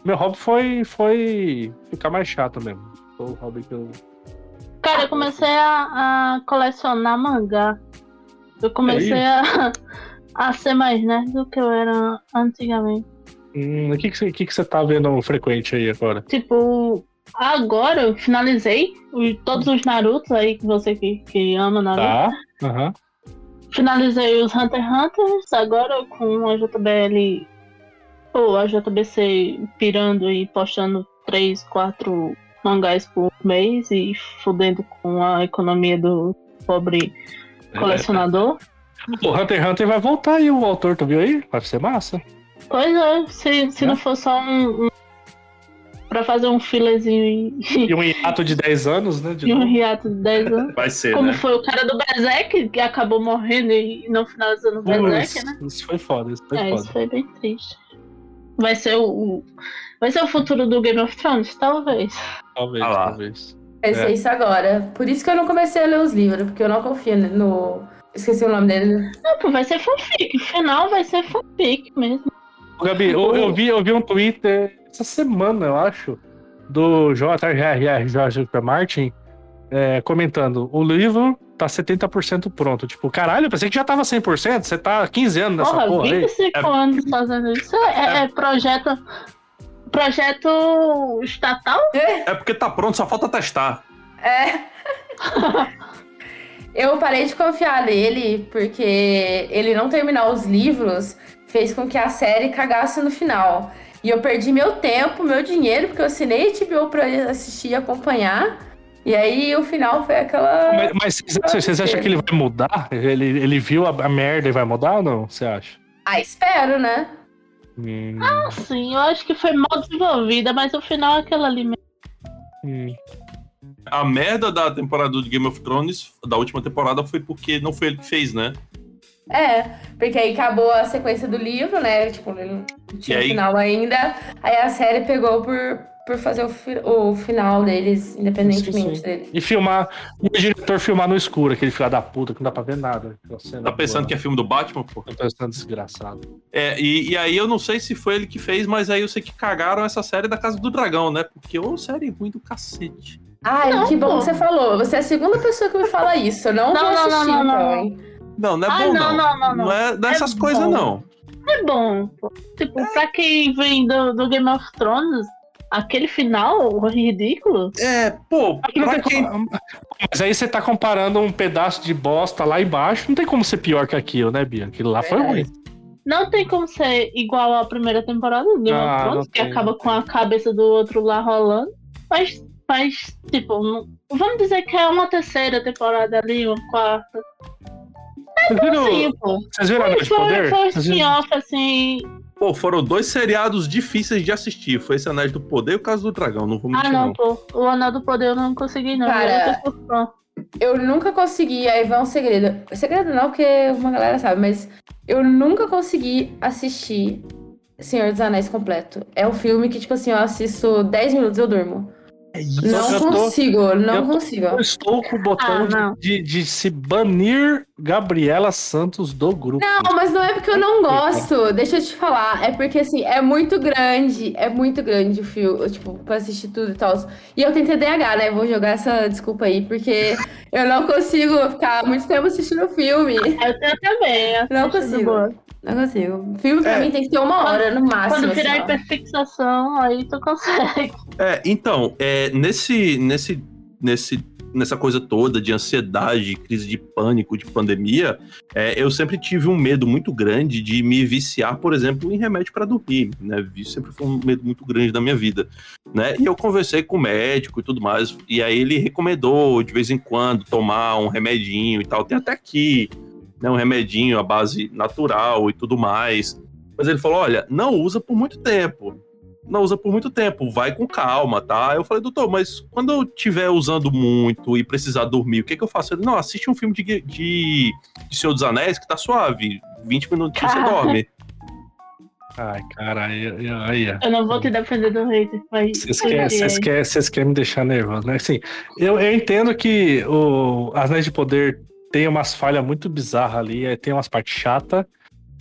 Meu hobby foi, foi ficar mais chato mesmo. Foi o hobby que eu. Cara, eu comecei a, a colecionar mangá. Eu comecei a, a ser mais nerd do que eu era antigamente. Hum, o que, que, que, que você tá vendo frequente aí agora? Tipo, agora eu finalizei todos os Narutos aí que você que, que ama Naruto. Tá. Aham. Finalizei os Hunter x Hunters, agora com a JBL ou a JBC pirando e postando 3, 4 mangás por mês e fudendo com a economia do pobre colecionador. O Hunter x Hunter vai voltar aí, o autor, tu viu aí? Vai ser massa. Pois é, se, se Né? não for só um, um. Pra fazer um filezinho e, E um hiato de 10 anos, né? De e um hiato de 10 anos. Vai ser, Como né? foi o cara do Berserk, que acabou morrendo e não finalizando o Berserk, né? isso foi foda, isso foi É, foda. isso foi bem triste. Vai ser o, Vai ser o futuro do Game of Thrones? Talvez. Talvez, Ah talvez. Vai ser É. isso agora. Por isso que eu não comecei a ler os livros, porque eu não confio no. Esqueci o nome dele. Não, pô, vai ser fanfic. O final vai ser fanfic mesmo. Gabi, eu, eu vi, eu vi um Twitter essa semana, eu acho, do J.R.R. George R. Martin é, comentando: o livro tá 70% pronto. Tipo, caralho, eu pensei que já tava 100%. Você tá há 15 anos nessa Porra, porra, aí. 25 É- anos fazendo isso. É, é projeto. Projeto estatal? É porque tá pronto, só falta testar. É. eu parei de confiar nele, porque ele não terminar os livros fez com que a série cagasse no final. E eu perdi meu tempo, meu dinheiro, porque eu assinei HBO pra assistir e acompanhar. E aí o final foi aquela. Mas, mas vocês, vocês acham que ele vai mudar? Ele, ele viu a, a merda e vai mudar ou não? Você acha? Ah, espero, né? Hum, Sim, eu acho que foi mal desenvolvida, mas o final é aquele ali mesmo. hum. A merda da temporada do Game of Thrones, da última temporada, foi porque não foi ele que fez, né? É, porque aí acabou a sequência do livro, né? Tipo, ele não tinha aí- final ainda. Aí a série pegou por, por fazer o, fi- o final deles, independentemente Sim, sim. dele. E filmar, e o diretor filmar no escuro, aquele filho da puta que não dá pra ver nada. Tá pensando que é filme do Batman, pô? Tá pensando desgraçado. É, e, e aí eu não sei se foi ele que fez, mas aí eu sei que cagaram essa série da Casa do Dragão, né? Porque ô série ruim do cacete. Ai, Não, que bom pô. que você falou. Você é a segunda pessoa que me fala isso. Eu não, Não, vou não, assistir, não, não, então, não. Não, não é Ah, bom, não, não. não, não, não. é dessas É coisas, bom. não. É bom. pô. Tipo, pra quem vem do, do Game of Thrones, aquele final ridículo. É, pô, pra quem... como- Mas aí você tá comparando um pedaço de bosta lá embaixo, não tem como ser pior que aquilo, né, Bia? Aquilo lá foi Verdade. ruim. Não tem como ser igual à primeira temporada do Game Ah, of Thrones, que tem, acaba com a cabeça do outro lá rolando. Mas, mas tipo, não- vamos dizer que é uma terceira temporada ali, uma quarta. Vocês viram, Sim, pô. vocês viram Anéis de Foi, Poder? foi um viram? assim. Pô, foram dois seriados difíceis de assistir. Foi esse Anéis do Poder e o Caso do Dragão. Não vou Ah, mentir, não, não. pô. O Anel do Poder eu não consegui, não. Cara, Eu fã. Eu nunca consegui, aí vai um segredo. Segredo não, porque uma galera sabe, mas eu nunca consegui assistir Senhor dos Anéis completo. É um filme que, tipo assim, eu assisto 10 minutos e eu durmo. É. Não eu tô- consigo, não eu tô- consigo. Eu estou com o botão Ah, de- de, se banir Gabriela Santos do grupo. Não, mas não é porque eu não gosto. Deixa eu te falar. É porque, assim, é muito grande. É muito grande o filme, tipo, pra assistir tudo e tal. E eu tenho TDAH, né? Vou jogar essa desculpa aí, porque eu não consigo ficar muito tempo assistindo o filme. Eu, eu também. eu Não consigo. boa. Não consigo. Filme pra É. mim tem que ter uma hora no máximo. Quando virar assim, hiperfixação, aí tu consegue. É, então, é, nesse, nesse, nesse, nessa coisa toda de ansiedade, crise de pânico, de pandemia, é, eu sempre tive um medo muito grande de me viciar, por exemplo, em remédio para dormir, né? Isso sempre foi um medo muito grande da minha vida, né? E eu conversei com o médico e tudo mais, e aí ele recomendou de vez em quando tomar um remedinho e tal. Tem até aqui, né, um remedinho à base natural e tudo mais. Mas ele falou: olha, não usa por muito tempo não usa por muito tempo, vai com calma, tá? Eu falei, doutor, mas quando eu estiver usando muito e precisar dormir, o que, que eu faço? Ele, não, assiste um filme de, de, de Senhor dos Anéis que tá suave, 20 minutos você Cara. dorme. Ai, caralho. aí, aí. Eu não vou te defender do hater, mas. Vocês querem, vocês querem me deixar nervoso, né? Assim, eu, eu entendo que o Anéis de Poder tem umas falhas muito bizarras ali, tem umas partes chatas,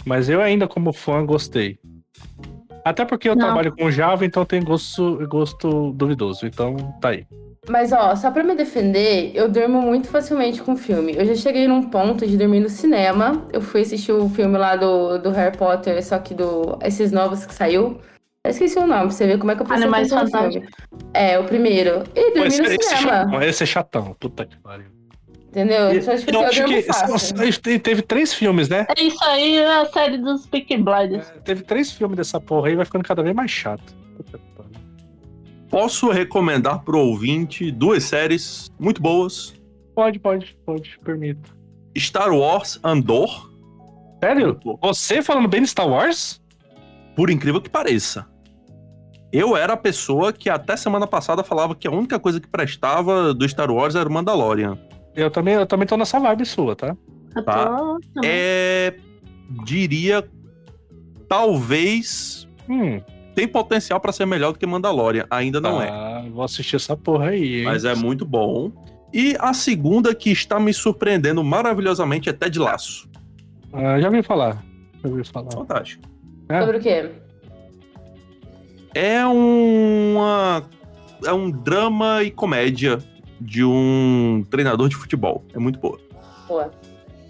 mas eu ainda, como fã, gostei. Até porque eu Não. trabalho com Java, então tem gosto, gosto duvidoso. Então, tá aí. Mas, ó, só pra me defender, eu durmo muito facilmente com filme. Eu já cheguei num ponto de dormir no cinema. Eu fui assistir o filme lá do, do Harry Potter, só que do esses novos que saiu. Eu esqueci o nome, pra você ver como é que eu prestei Animais atenção no filme. É, o primeiro. E dormi Esse, no esse, cinema, chatão, esse é chatão. Puta que pariu. Entendeu? E- Então, tipo eu assim, acho que fácil. te- teve três filmes, né? É isso aí, é a série dos Peaky Blinders. É, Teve três filmes dessa porra aí, vai ficando cada vez mais chato. Posso recomendar pro ouvinte duas séries muito boas: Pode, pode, pode, permito. Star Wars Andor, Sério? Você falando bem de Star Wars? por incrível que pareça. Eu era a pessoa que até semana passada falava que a única coisa que prestava do Star Wars era o Mandalorian. Eu também, eu também tô nessa vibe sua, tá? Eu Tá. tô. É. Diria. Talvez. Hum, Tem potencial pra ser melhor do que Mandalorian. Ainda não é. ah, Vou assistir essa porra aí, hein? Mas é muito bom. E a segunda que está me surpreendendo maravilhosamente é Ted Laço. Ah, já ouvi falar. Já ouvi falar. Fantástico. É. Sobre o quê? É uma. É um drama e comédia de um treinador de futebol. É muito boa. Boa.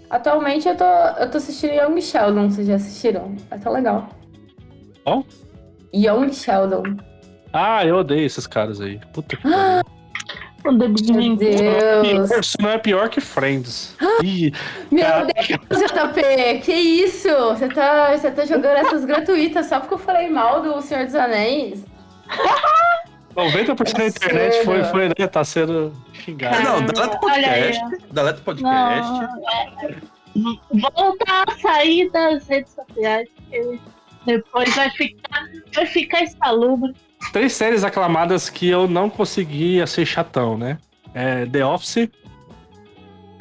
Atualmente eu tô, eu tô assistindo Young Sheldon, vocês já assistiram? É tão legal. Qual? Young Sheldon. Ah, eu odeio esses caras aí. Puta que pariu. O The Big Meu. Deus. Isso não é pior que Friends. Ih, Meu Cara- Deus, JP, que isso? Você tá, você tá jogando essas gratuitas só porque eu falei mal do Senhor dos Anéis? 90% da internet foi, foi, né? Tá sendo xingado. Não, deleta o podcast. Deleta o podcast. Não, é- Voltar a sair das redes sociais, porque depois vai ficar, vai ficar insalubre. Três séries aclamadas que eu não conseguia ser chatão, né? É The Office,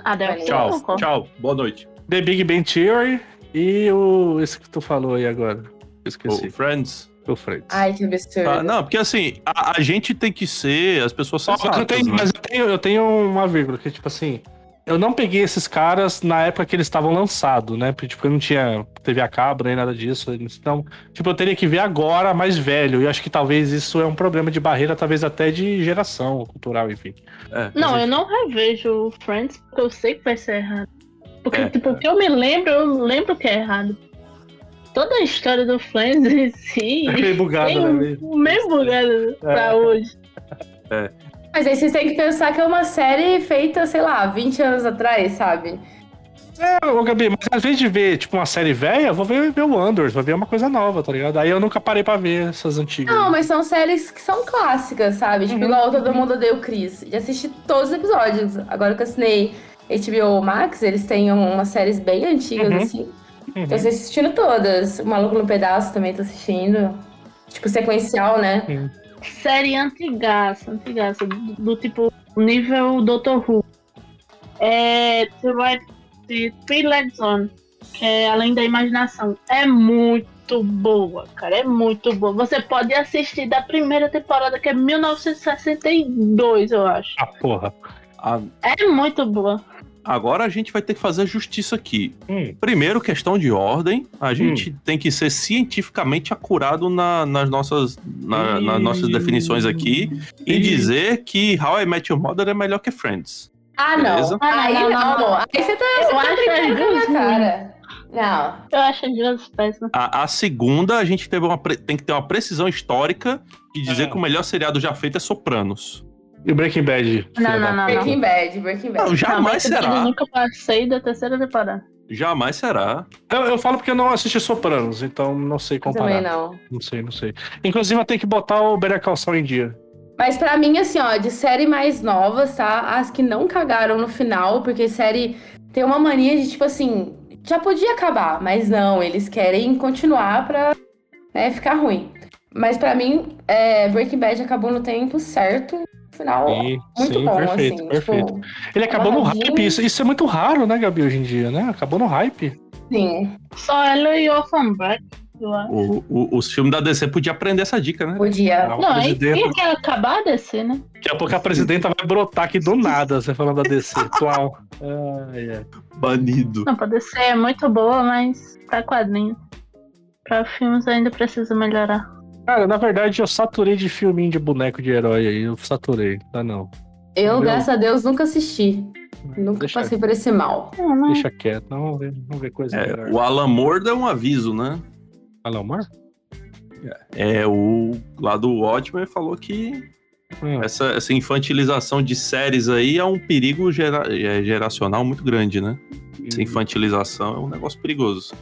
Ah, deve ser Tchau. Tchau. Boa noite. The Big Bang Theory e o. Esse que tu falou aí agora. Eu esqueci. Friends. O Friends. Ai, que absurdo. Tá, não, porque assim, a, a gente tem que ser as pessoas Ó, mas eu tenho, né? mas eu tenho, eu tenho uma vírgula, que tipo assim, eu não peguei esses caras na época que eles estavam lançados, né? Porque tipo, eu não tinha TV a cabo nem nada disso. Então, tipo, eu teria que ver agora mais velho. E acho que talvez isso é um problema de barreira, talvez até de geração cultural, enfim. É. Não, eu não revejo Friends porque eu sei que vai ser errado. Porque, É. tipo, o que eu me lembro, eu lembro que é errado. Toda a história do Friends em si É meio bugado, tem né? Meio- bugado pra hoje. Mas aí vocês têm que pensar que é uma série feita, sei lá, 20 anos atrás, sabe? É, ô Gabi, mas às vezes de ver, tipo, uma série velha, vou ver, ver o Anders, vou ver uma coisa nova, tá ligado? Aí eu nunca parei pra ver essas antigas. Não, mas são séries que são clássicas, sabe? Tipo, Uhum. igual Todo Mundo Odeia o Chris. Já assisti todos os episódios. Agora que eu assinei HBO Max, eles têm umas séries bem antigas, Uhum. assim. Uhum. Tô assistindo todas. O Maluco no Pedaço também tô assistindo. Tipo, sequencial, né? Série antigaça, antigaça, do, do tipo nível Doctor Who. É The The Three Legs On, que é Além da Imaginação. É muito boa, cara, é muito boa. Você pode assistir da primeira temporada, que é 1962, eu acho. Ah, porra. A- É muito boa. Agora a gente vai ter que fazer justiça aqui. Hum. Primeiro, questão de ordem. A gente tem que ser cientificamente acurado na- nas, nossas, na- nas nossas definições aqui e dizer que How I Met Your Mother é melhor que Friends. Ah, Beleza. não. Aí Ah, não, não. não, não. Aí você tá, Eu você tá brincando com a minha as duas cara. Não. Eu acho as duas péssimas. A, a segunda, a gente teve uma tem que ter uma precisão histórica de dizer Ah. que o melhor seriado já feito é Sopranos. E o Breaking Bad? Não, não, não, Breaking Bad, Breaking Bad. Não, jamais mas Eu será. nunca passei da terceira temporada. Jamais será. Eu, eu falo porque eu não assisti Sopranos, então não sei Eu comparar. Também não. Não sei, não sei. Inclusive, eu tenho que botar o Better Saul em dia. Mas pra mim, assim, ó, de série mais novas, tá? As que não cagaram no final, porque série tem uma mania de, tipo assim, já podia acabar, mas não, eles querem continuar pra né, ficar ruim. Mas pra mim, é, Breaking Bad acabou no tempo certo, no final Sim, muito sim, bom, perfeito, assim. perfeito. Tipo, Ele acabou no hype, isso, isso é muito raro, né, Gabi, hoje em dia, né? Acabou no hype. sim, Só ela e Orphan Black, eu acho. O, o- os filmes da DC podiam aprender essa dica, né? podia. Ah, o Não, aí presidente- quem quer acabar a DC, né? Daqui a pouco a presidenta vai brotar aqui do nada, você falando da DC. Atual. Ai, ai. Banido. Não, pra DC é muito boa, mas pra quadrinhos. Pra filmes ainda precisa melhorar. Cara, na verdade, eu saturei de filminho de boneco de herói aí. Eu saturei, tá não. Eu, graças a Deus, nunca assisti. Nunca Deixa- passei por esse mal. Deixa quieto, não, vamos ver, vamos ver coisa É, melhor. o Alan Moore deu um aviso, né? Alô, Mar? É, o lá do Watchmen falou que Hum. essa, essa infantilização de séries aí é um perigo gera- é, geracional muito grande, né? Essa infantilização é um negócio perigoso.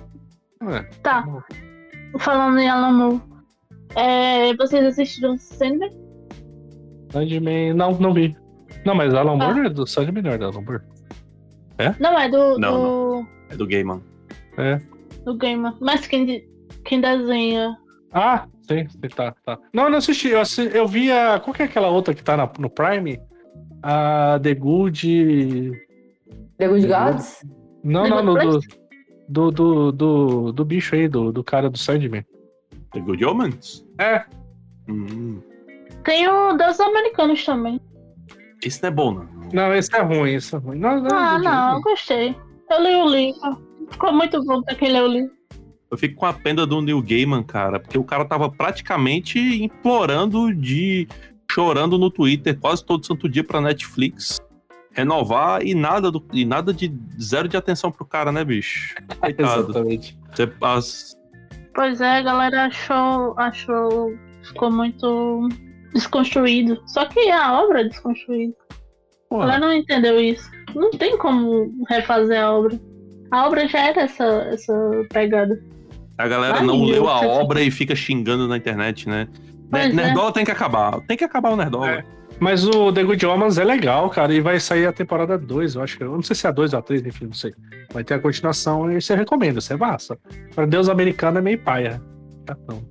É, Tá. Falando em Alan Moore. É, vocês assistiram Sandman? Sandman, não, não vi. Não, mas Alan Moore é do Sandman, não é do Alan Moore. Não, é do, Não, do, É do Gaiman. do Gamer. Mas quem, quem desenha. Ah, sim, sim, tá, tá. Não, eu não assisti, eu, assi- eu vi a... Qual que é aquela outra que tá na- no Prime? A The Good... The Good Gods? Não, The não, Good no, do, do, do, do, do bicho aí, do, do cara do Sandman. The Good Omens? É, Hum, Tem o dos americanos também. esse não é bom, não. não, esse é ruim, esse é ruim. Não, não, Ah, não, não, eu gostei. Eu li o livro. Ficou muito bom pra quem leu o livro. Eu fico com a pena do Neil Gaiman, cara, porque o cara tava praticamente implorando de. chorando no Twitter quase todo santo dia pra Netflix renovar e nada, do, e nada de zero de atenção pro cara, né, bicho? Coitado. Exatamente. Você, as, Pois é, a galera achou. achou. ficou muito desconstruído. Só que a obra é desconstruída. A galera não entendeu isso. Não tem como refazer a obra. A obra já era essa, essa pegada. a galera Ai, não leu a obra e fica xingando na internet, né? Pois é. Nerdola tem que acabar. Tem que acabar o Nerdola. É. Mas o The Good Omens é legal, cara, e vai sair a temporada 2, eu acho que. Eu não sei se é a 2 ou a 3, enfim, não sei. Vai ter a continuação e você recomenda, você é massa. Pra Deus americano é meio paia. Não,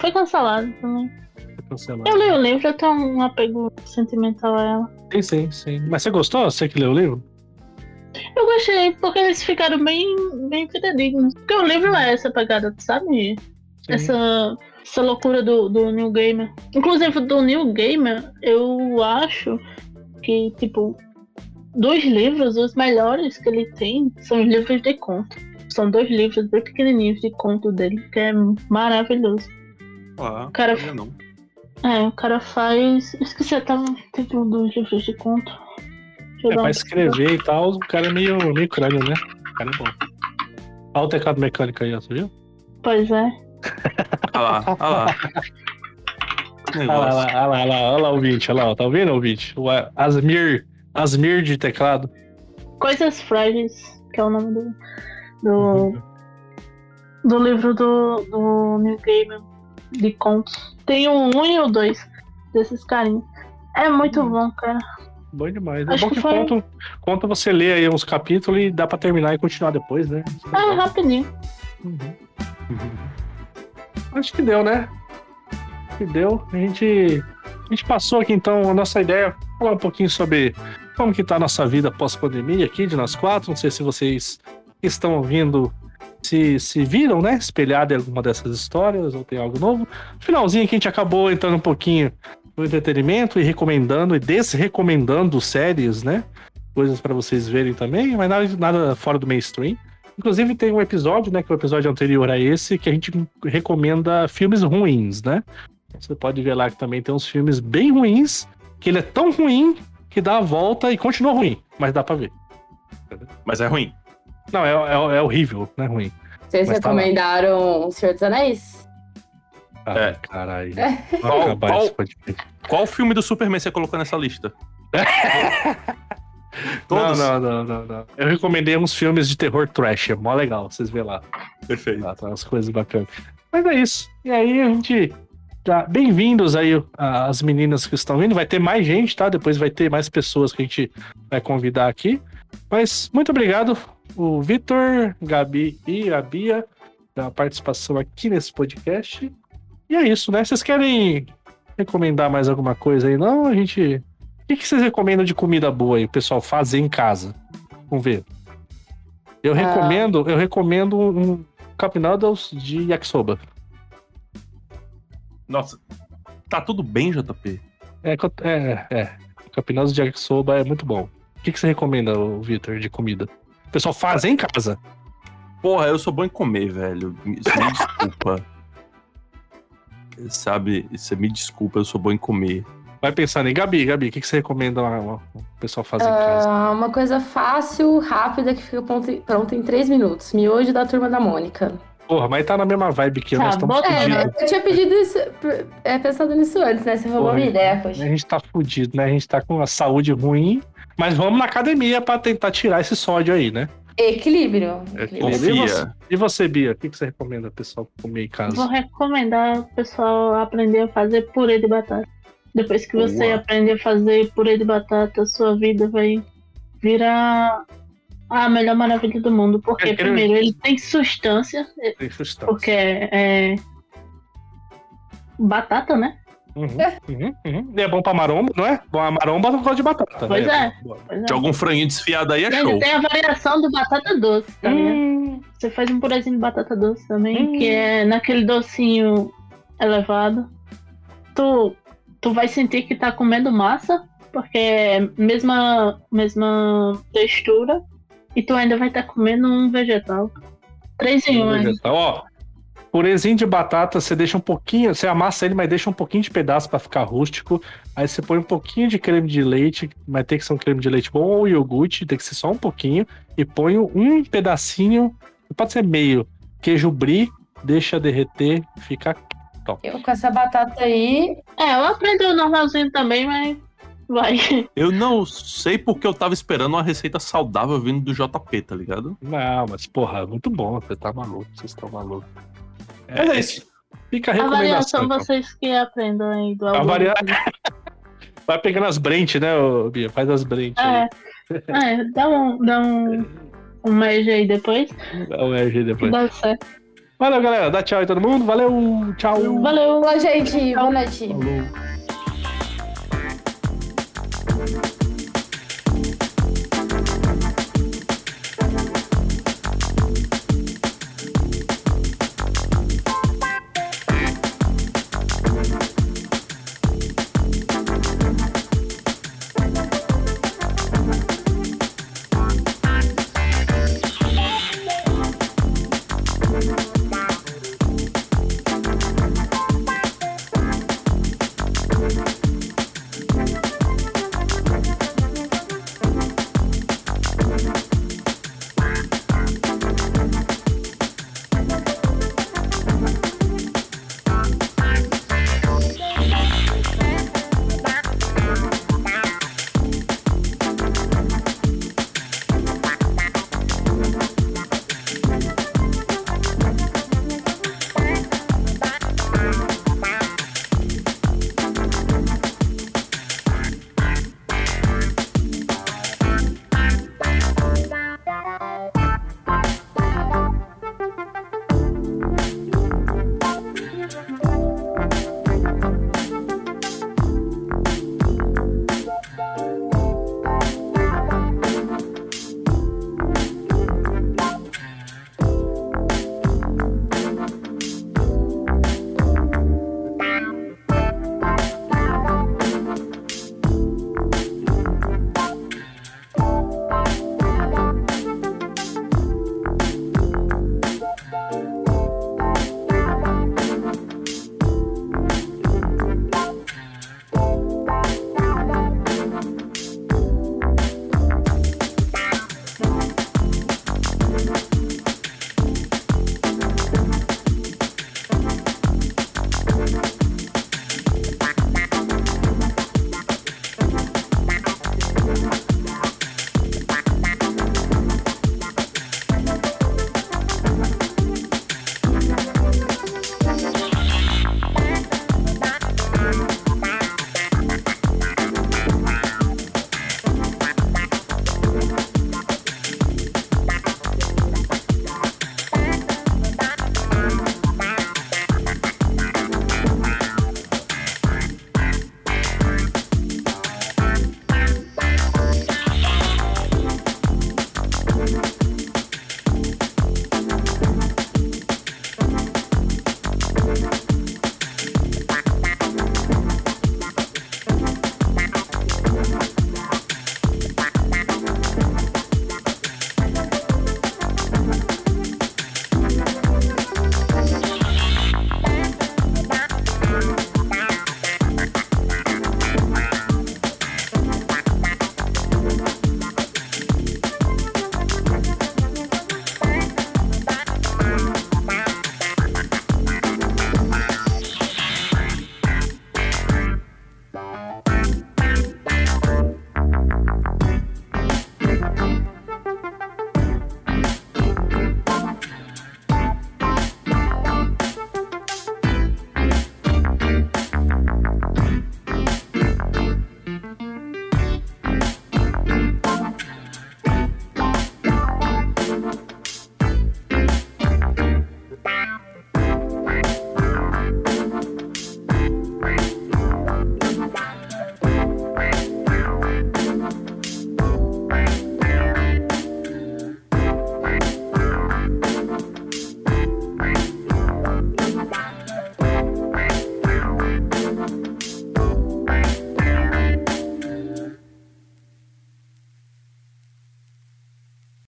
Foi cancelado também. foi cancelado. Eu li o livro, eu tenho um apego sentimental a ela. Sim, sim, sim. Mas você gostou? Você que leu o livro? Eu gostei, porque eles ficaram bem, bem fidedignos. Porque o livro é essa pegada, sabe? Sim. Essa, essa loucura do, do New Gamer. Inclusive, do New Gamer, eu acho que, tipo, dos livros, os melhores que ele tem são os livros de conto. São dois livros bem pequenininhos de conto dele, que é maravilhoso. Ah, Cara, sabia não. É, o cara faz. Esqueci até o título dos livros de conto. É, pra escrever e tal, o cara é meio, meio crânio, né? O cara é bom. Olha o teclado mecânico aí, ó, você viu? Pois é. Olha lá, olha lá. Olha lá, olha lá, olha lá, olha lá, ouvinte, olha lá, tá ouvindo, ouvinte? O Asmir, Asmir de teclado. Coisas Frágeis, que é o nome do. do, do livro do, do New Gaiman de contos. Tem o um e o dois desses carinhos. É muito bom, cara. Bom demais. É Acho bom que que foi- conta, conta você lê aí uns capítulos e dá pra terminar e continuar depois, né? É rapidinho. Uhum. Acho que deu, né? Que deu. A gente, a gente passou aqui então a nossa ideia, falar um pouquinho sobre como que tá a nossa vida pós-pandemia aqui, de nós quatro. Não sei se vocês estão ouvindo se, se viram, né? Espelhado em alguma dessas histórias ou tem algo novo. Finalzinho que a gente acabou entrando um pouquinho no entretenimento e recomendando e desrecomendando séries, né? Coisas pra vocês verem também, mas nada, nada fora do mainstream. Inclusive tem um episódio, né, que é o episódio anterior a esse, que a gente recomenda filmes ruins, né? Você pode ver lá que também tem uns filmes bem ruins, que ele é tão ruim que dá a volta e continua ruim, mas dá pra ver. Mas é ruim. Não, é, é, é horrível, não é ruim. Vocês Mas tá recomendaram O Senhor dos Anéis? Ah, É. caralho. É. Qual- podcast. Qual filme do Superman você colocou nessa lista? Não, Todos? não, não, não, não. Eu recomendei uns filmes de terror trash, é mó legal, vocês vê lá. Perfeito. Lá, tá umas coisas bacanas. Mas é isso. E aí a gente. Tá, Bem-vindos aí as meninas que estão vindo. Vai ter mais gente, tá? Depois vai ter mais pessoas que a gente vai convidar aqui. Mas muito obrigado, o Vitor, Gabi e a Bia, pela participação aqui nesse podcast. E é isso, né? Vocês querem recomendar mais alguma coisa aí? Não, a gente. O que, que vocês recomendam de comida boa aí, o pessoal fazer em casa? Vamos ver. Eu Ah. recomendo, eu recomendo um Cup Noodles de yakisoba. Nossa, tá tudo bem, JP? É, é, é. Cup Noodles de yakisoba é muito bom. O que, que você recomenda, Vitor, de comida? O pessoal faz em casa. Porra, eu sou bom em comer, velho. Você me desculpa. Sabe, você me desculpa, eu sou bom em comer. Vai pensando em Gabi, Gabi, o que, que você recomenda o pessoal fazer em casa? Ah, uma coisa fácil, rápida, que fica pronta em- três minutos. Miojo da turma da Mônica. Porra, mas tá na mesma vibe que eu, Tá nós estamos É, fudidos. eu tinha pedido isso, é, pensado nisso antes, né? Você roubou Porra, minha ideia, A poxa. gente tá fudido, né? A gente tá com a saúde ruim, mas vamos na academia pra tentar tirar esse sódio aí, né? Equilíbrio. É, equilíbrio. E você, e você, Bia? O que, que você recomenda pro pessoal comer em casa? Vou recomendar o pessoal aprender a fazer purê de batata. Depois que você Boa. aprender a fazer purê de batata, sua vida vai virar a melhor maravilha do mundo. Porque, É, primeiro, ele tem substância, Tem sustância. porque é. Batata, né? Uhum, uhum, uhum. E é bom pra maromba, não é? Bom, a maromba não gosta de batata. Pois né? é. Pois é. De algum franguinho desfiado aí é show. tem a variação do batata doce, tá ligado? Hum, Você faz um purezinho de batata doce também, Hum. que é naquele docinho elevado. Tu, tu vai sentir que tá comendo massa, porque é mesma, mesma textura, e tu ainda vai estar comendo um vegetal. Três em um, hein? vegetal. Ó, purezinho de batata, você deixa um pouquinho, você amassa ele, mas deixa um pouquinho de pedaço pra ficar rústico. Aí você põe um pouquinho de creme de leite, mas tem que ser um creme de leite bom ou iogurte, tem que ser só um pouquinho. E põe um pedacinho, pode ser meio, queijo brie, deixa derreter, fica top. Eu com essa batata aí, É, eu aprendi o normalzinho também, mas vai. Eu não sei porque eu tava esperando uma receita saudável vindo do JP, tá ligado? Não, mas porra, muito bom, você tá maluco, vocês estão malucos. É, Mas é isso. Fica a A recomendação. variação então. vocês que aprendam aí do A algoritmo. varia... Vai pegando as brentes, né, Bia? Faz as brentes aí. É, é, dá um, dá um, um médio aí depois, Dá um RG que depois. dá certo. Valeu, galera. Dá tchau aí todo mundo. Valeu, tchau. Valeu! Boa, gente. Boa noite. Falou.